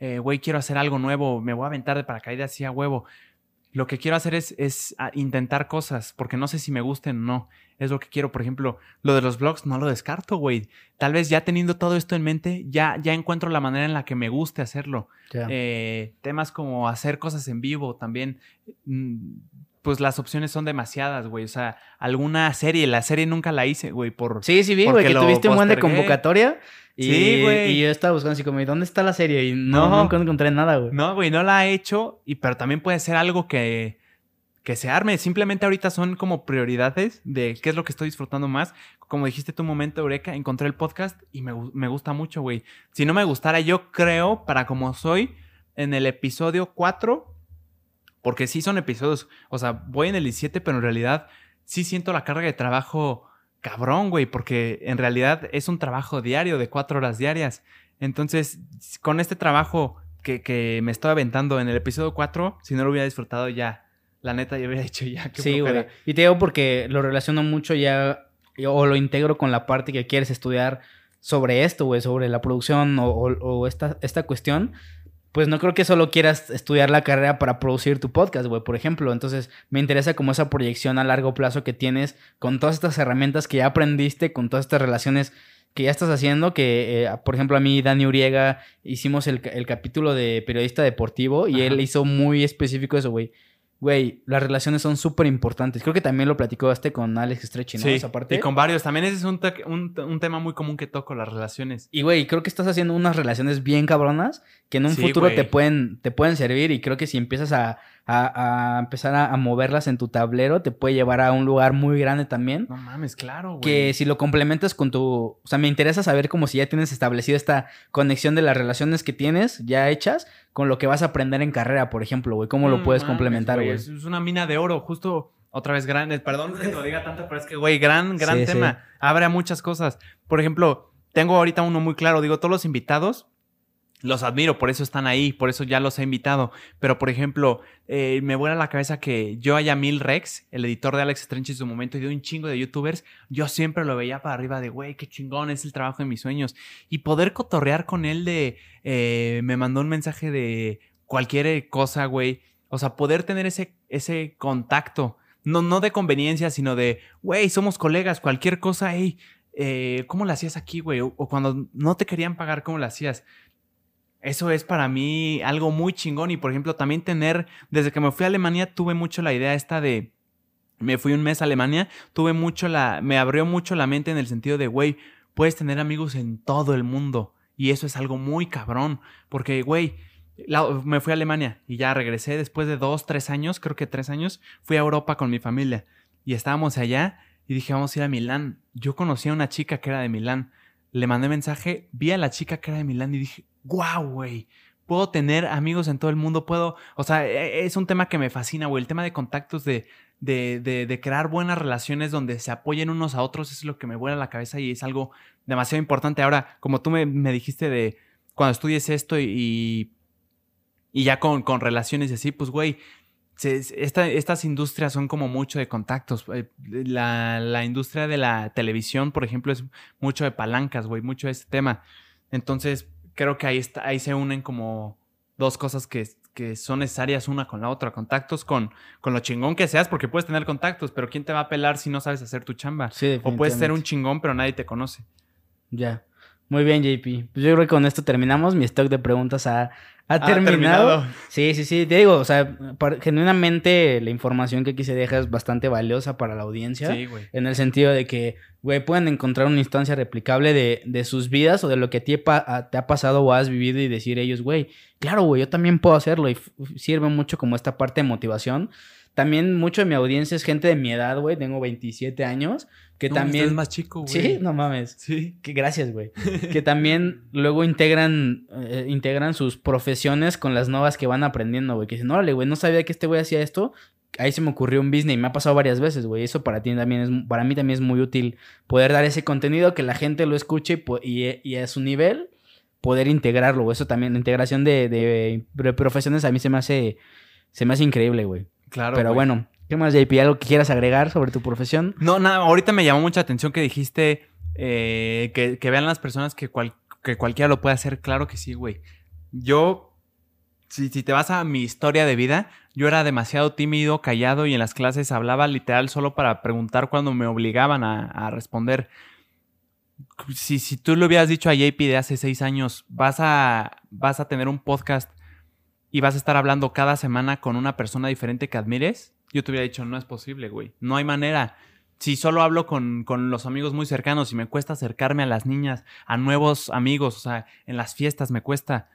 eh, güey, quiero hacer algo nuevo, me voy a aventar de paracaídas así a huevo. Lo que quiero hacer es, es ah, intentar cosas, porque no sé si me gusten o no. Es lo que quiero, por ejemplo, lo de los vlogs no lo descarto, güey. Tal vez ya teniendo todo esto en mente, ya, ya encuentro la manera en la que me guste hacerlo. Eh, temas como hacer cosas en vivo también. mm, Pues las opciones son demasiadas, güey. O sea, alguna serie, la serie nunca la hice, güey, por... sí, sí, vi, güey, que tuviste un buen de convocatoria. Y, Sí, güey. y yo estaba buscando así como, ¿y dónde está la serie? Y no, No. encontré nada, güey. No, güey, no la he hecho, y, pero también puede ser algo que, que se arme. Simplemente ahorita son como prioridades de qué es lo que estoy disfrutando más. Como dijiste tu momento, Eureka, encontré el podcast y me, me gusta mucho, güey. Si no me gustara, yo creo, para como soy, en el episodio 4, porque sí son episodios, o sea, voy en el 17, pero en realidad sí siento la carga de trabajo cabrón, güey, porque en realidad es un trabajo diario de cuatro horas diarias. Entonces, con este trabajo que, que me estoy aventando en el episodio 4, si no lo hubiera disfrutado ya, la neta, yo hubiera dicho ya. qué Sí, güey. Y te digo porque lo relaciono mucho ya, o lo integro con la parte que quieres estudiar sobre esto, güey, sobre la producción o, o- o esta, esta cuestión. Pues no creo que solo quieras estudiar la carrera para producir tu podcast, güey, por ejemplo. Entonces, me interesa como esa proyección a largo plazo que tienes con todas estas herramientas que ya aprendiste, con todas estas relaciones que ya estás haciendo, que, eh, por ejemplo, a mí, Dani Uriega, hicimos el, ca- el capítulo de periodista deportivo y Ajá. él hizo muy específico eso, güey. Güey, las relaciones son súper importantes. Creo que también lo platicó este con Alex Stretchy, ¿no? Sí, Esa parte. y con varios. También ese es un, un- un tema muy común que toco, las relaciones. Y, güey, creo que estás haciendo unas relaciones bien cabronas que en un Sí, futuro te pueden, te pueden servir. Y creo que si empiezas a, a- a empezar a, a moverlas en tu tablero, te puede llevar a un lugar muy grande también. No mames, claro, güey. Que si lo complementas con tu... O sea, me interesa saber como si ya tienes establecido esta conexión de las relaciones que tienes ya hechas con lo que vas a aprender en carrera, por ejemplo, güey. ¿Cómo lo Mm, puedes mames, complementar, güey? Es, una mina de oro, justo otra vez grande. Perdón que te lo diga tanto, pero es que, güey, gran, gran Sí, tema. Abre a muchas cosas. Por ejemplo, tengo ahorita uno muy claro. Digo, todos los invitados los admiro, por eso están ahí, por eso ya los he invitado. Pero, por ejemplo, eh, me vuela la cabeza que yo, Ayamil Rex, el editor de Alex Trench en su momento y de un chingo de youtubers, yo siempre lo veía para arriba de, güey, qué chingón, es el trabajo de mis sueños. Y poder cotorrear con él de, eh, me mandó un mensaje de cualquier cosa, güey. O sea, poder tener ese, ese contacto, no, no de conveniencia, sino de, güey, somos colegas, cualquier cosa, hey, eh, ¿cómo lo hacías aquí, güey? O, o cuando no te querían pagar, ¿cómo lo hacías? Eso es para mí algo muy chingón. Y por ejemplo, también tener, desde que me fui a Alemania, tuve mucho la idea esta de, me fui un mes a Alemania, tuve mucho la, me abrió mucho la mente en el sentido de, güey, puedes tener amigos en todo el mundo. Y eso es algo muy cabrón. Porque, güey, me fui a Alemania y ya regresé después de dos, tres años, creo que tres años, fui a Europa con mi familia. Y estábamos allá y dije, vamos a ir a Milán. Yo conocí a una chica que era de Milán. Le mandé mensaje, vi a la chica que era de Milán y dije, wow, güey, puedo tener amigos en todo el mundo, puedo, o sea, e, es un tema que me fascina, güey, el tema de contactos, de, de, de, crear buenas relaciones donde se apoyen unos a otros, es lo que me vuela la cabeza y es algo demasiado importante. Ahora, como tú me, dijiste de cuando estudies esto y, y ya con, con relaciones y así, pues, güey, esta, estas industrias son como mucho de contactos. Eh, la, la, industria de la televisión, por ejemplo, es mucho de palancas, güey, mucho de este tema. Entonces, creo que ahí, está, ahí se unen como dos cosas que, que son necesarias una con la otra. Contactos con, con lo chingón que seas, porque puedes tener contactos, pero ¿quién te va a pelar si no sabes hacer tu chamba? o puedes ser un chingón, pero nadie te conoce. Ya. Muy bien, JP. Pues yo creo que con esto terminamos. Mi stock de preguntas ha, ha terminado. Sí, sí, sí. Te digo, o sea, genuinamente la información que aquí se deja es bastante valiosa para la audiencia. Sí, güey. En el sentido de que, güey, pueden encontrar una instancia replicable de, de sus vidas o de lo que te, te ha pasado o has vivido y decir ellos, güey, claro, güey, yo también puedo hacerlo. Y sirve mucho como esta parte de motivación. También mucho de mi audiencia es gente de mi edad, güey. Tengo 27 años. Que también. Es más chico, güey. Sí, no mames. Sí. Que, gracias, güey. que también luego integran, eh, integran sus profesiones con las nuevas que van aprendiendo, güey. Que dicen, órale, güey, no sabía que este güey hacía esto. Ahí se me ocurrió un business y me ha pasado varias veces, güey. Eso para ti también es, para mí también es muy útil poder dar ese contenido, que la gente lo escuche y, y, a su nivel poder integrarlo. Eso también, la integración de, de profesiones a mí se me hace, se me hace increíble, güey. Claro. Pero bueno, ¿qué más, JP? ¿Algo que quieras agregar sobre tu profesión? No, nada, ahorita me llamó mucha atención que dijiste eh, que, vean las personas que, que cualquiera lo puede hacer. Claro que sí, güey. Yo, si, si te vas a mi historia de vida, yo era demasiado tímido, callado y en las clases hablaba literal solo para preguntar cuando me obligaban a, responder. Si, si, tú le hubieras dicho a JP de hace seis años, vas a, vas a tener un podcast y vas a estar hablando cada semana con una persona diferente que admires, yo te hubiera dicho, no es posible, güey. No hay manera. Si solo hablo con, con, los amigos muy cercanos y me cuesta acercarme a las niñas, a nuevos amigos, o sea, en las fiestas me cuesta.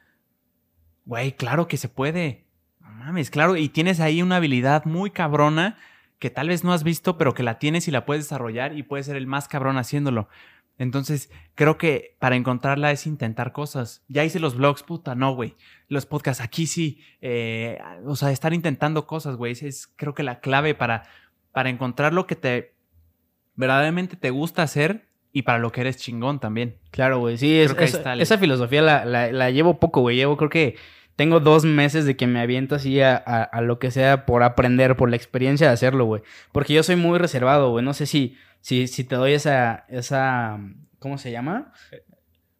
Güey, claro que se puede. No mames, claro. Y tienes ahí una habilidad muy cabrona que tal vez no has visto, pero que la tienes y la puedes desarrollar y puedes ser el más cabrón haciéndolo. Entonces, creo que para encontrarla es intentar cosas. Ya hice los vlogs, puta, no, güey. Los podcasts, aquí sí. Eh, o sea, estar intentando cosas, güey. Es creo que la clave para, para encontrar lo que te verdaderamente te gusta hacer y para lo que eres chingón también. Claro, güey. Sí, es, esa filosofía la, la, llevo poco, güey. Llevo creo que tengo dos meses de que me aviento así a, a, lo que sea por aprender, por la experiencia de hacerlo, güey. Porque yo soy muy reservado, güey. No sé si si, si te doy esa, esa, ¿cómo se llama?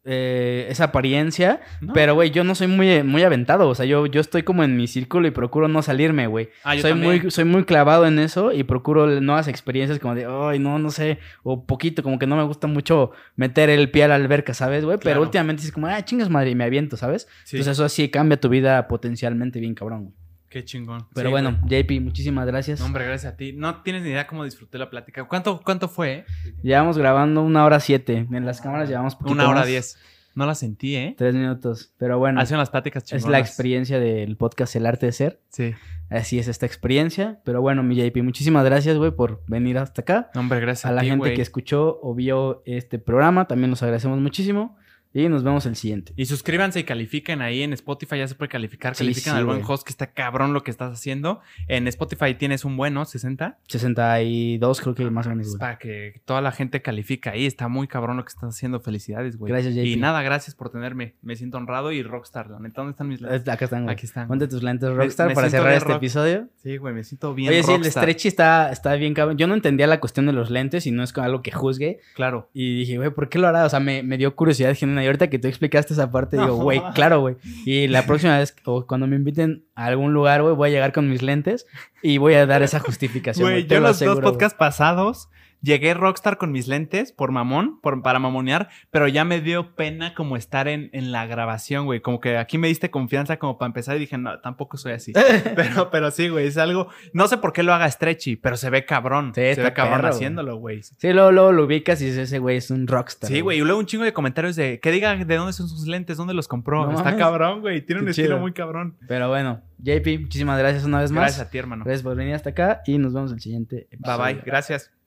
Eh, esa apariencia, pero güey, yo no soy muy, muy aventado, o sea, yo, yo estoy como en mi círculo y procuro no salirme, güey. Ah, soy muy, soy muy clavado en eso y procuro nuevas experiencias como de, ay, no, no sé, o poquito, como que no me gusta mucho meter el pie a la alberca, ¿sabes, güey? Pero últimamente es como, ah, chingas madre, y me aviento, ¿sabes? Entonces eso así cambia tu vida potencialmente bien cabrón, güey. Qué chingón. Pero bueno, JP, muchísimas gracias. hombre, gracias a ti. No tienes ni idea cómo disfruté la plática. ¿Cuánto, cuánto fue? Llevamos grabando una hora siete. En las cámaras llevamos poquito Una hora diez. No la sentí, ¿eh? Tres minutos. Pero bueno. Hacen las pláticas chingonas. Es la experiencia del podcast El Arte de Ser. Sí. Así es esta experiencia. Pero bueno, mi JP, muchísimas gracias, güey, por venir hasta acá. hombre, gracias a, la gente que escuchó o vio este programa. También nos agradecemos muchísimo. Y nos vemos el siguiente. Y suscríbanse y califiquen ahí en Spotify, ya se puede calificar. Califican al buen host que está cabrón lo que estás haciendo. En Spotify tienes un bueno, 60. 62 creo que más o menos. Para que toda la gente califica ahí. Está muy cabrón lo que estás haciendo. Felicidades, güey. Gracias, JP. Y nada, gracias por tenerme. Me siento honrado y Rockstar. ¿Dónde están mis lentes? Acá están, Aquí están. Ponte tus lentes Rockstar para cerrar este episodio. Sí, güey, me siento bien Oye, sí, el stretchy está, está bien cabrón. Yo no entendía la cuestión de los lentes y no es algo que juzgue. Claro. Y dije, güey, ¿por qué lo hará? O sea, me, me dio curiosidad genuina. Y ahorita que tú explicas esa parte, digo, güey, claro, güey. Y la próxima vez, o cuando me inviten a algún lugar, güey, voy a llegar con mis lentes y voy a dar esa justificación. Güey, yo los dos podcasts pasados Llegué Rockstar con mis lentes por mamón, por, para mamonear, pero ya me dio pena como estar en, en la grabación, güey. Como que aquí me diste confianza como para empezar y dije, no, tampoco soy así. pero, pero sí, güey, es algo. No sé por qué lo haga stretchy, pero se ve cabrón. se ve cabrón haciéndolo, güey. Sí, luego, luego, lo ubicas y dices, ese güey es un rockstar. Sí, güey. Y luego un chingo de comentarios de que diga de dónde son sus lentes, dónde los compró. Está cabrón, güey. Tiene un estilo muy cabrón. Pero bueno, JP, muchísimas gracias una vez más. Gracias a ti, hermano. Gracias por venir hasta acá y nos vemos en el siguiente episodio. Bye bye. Gracias.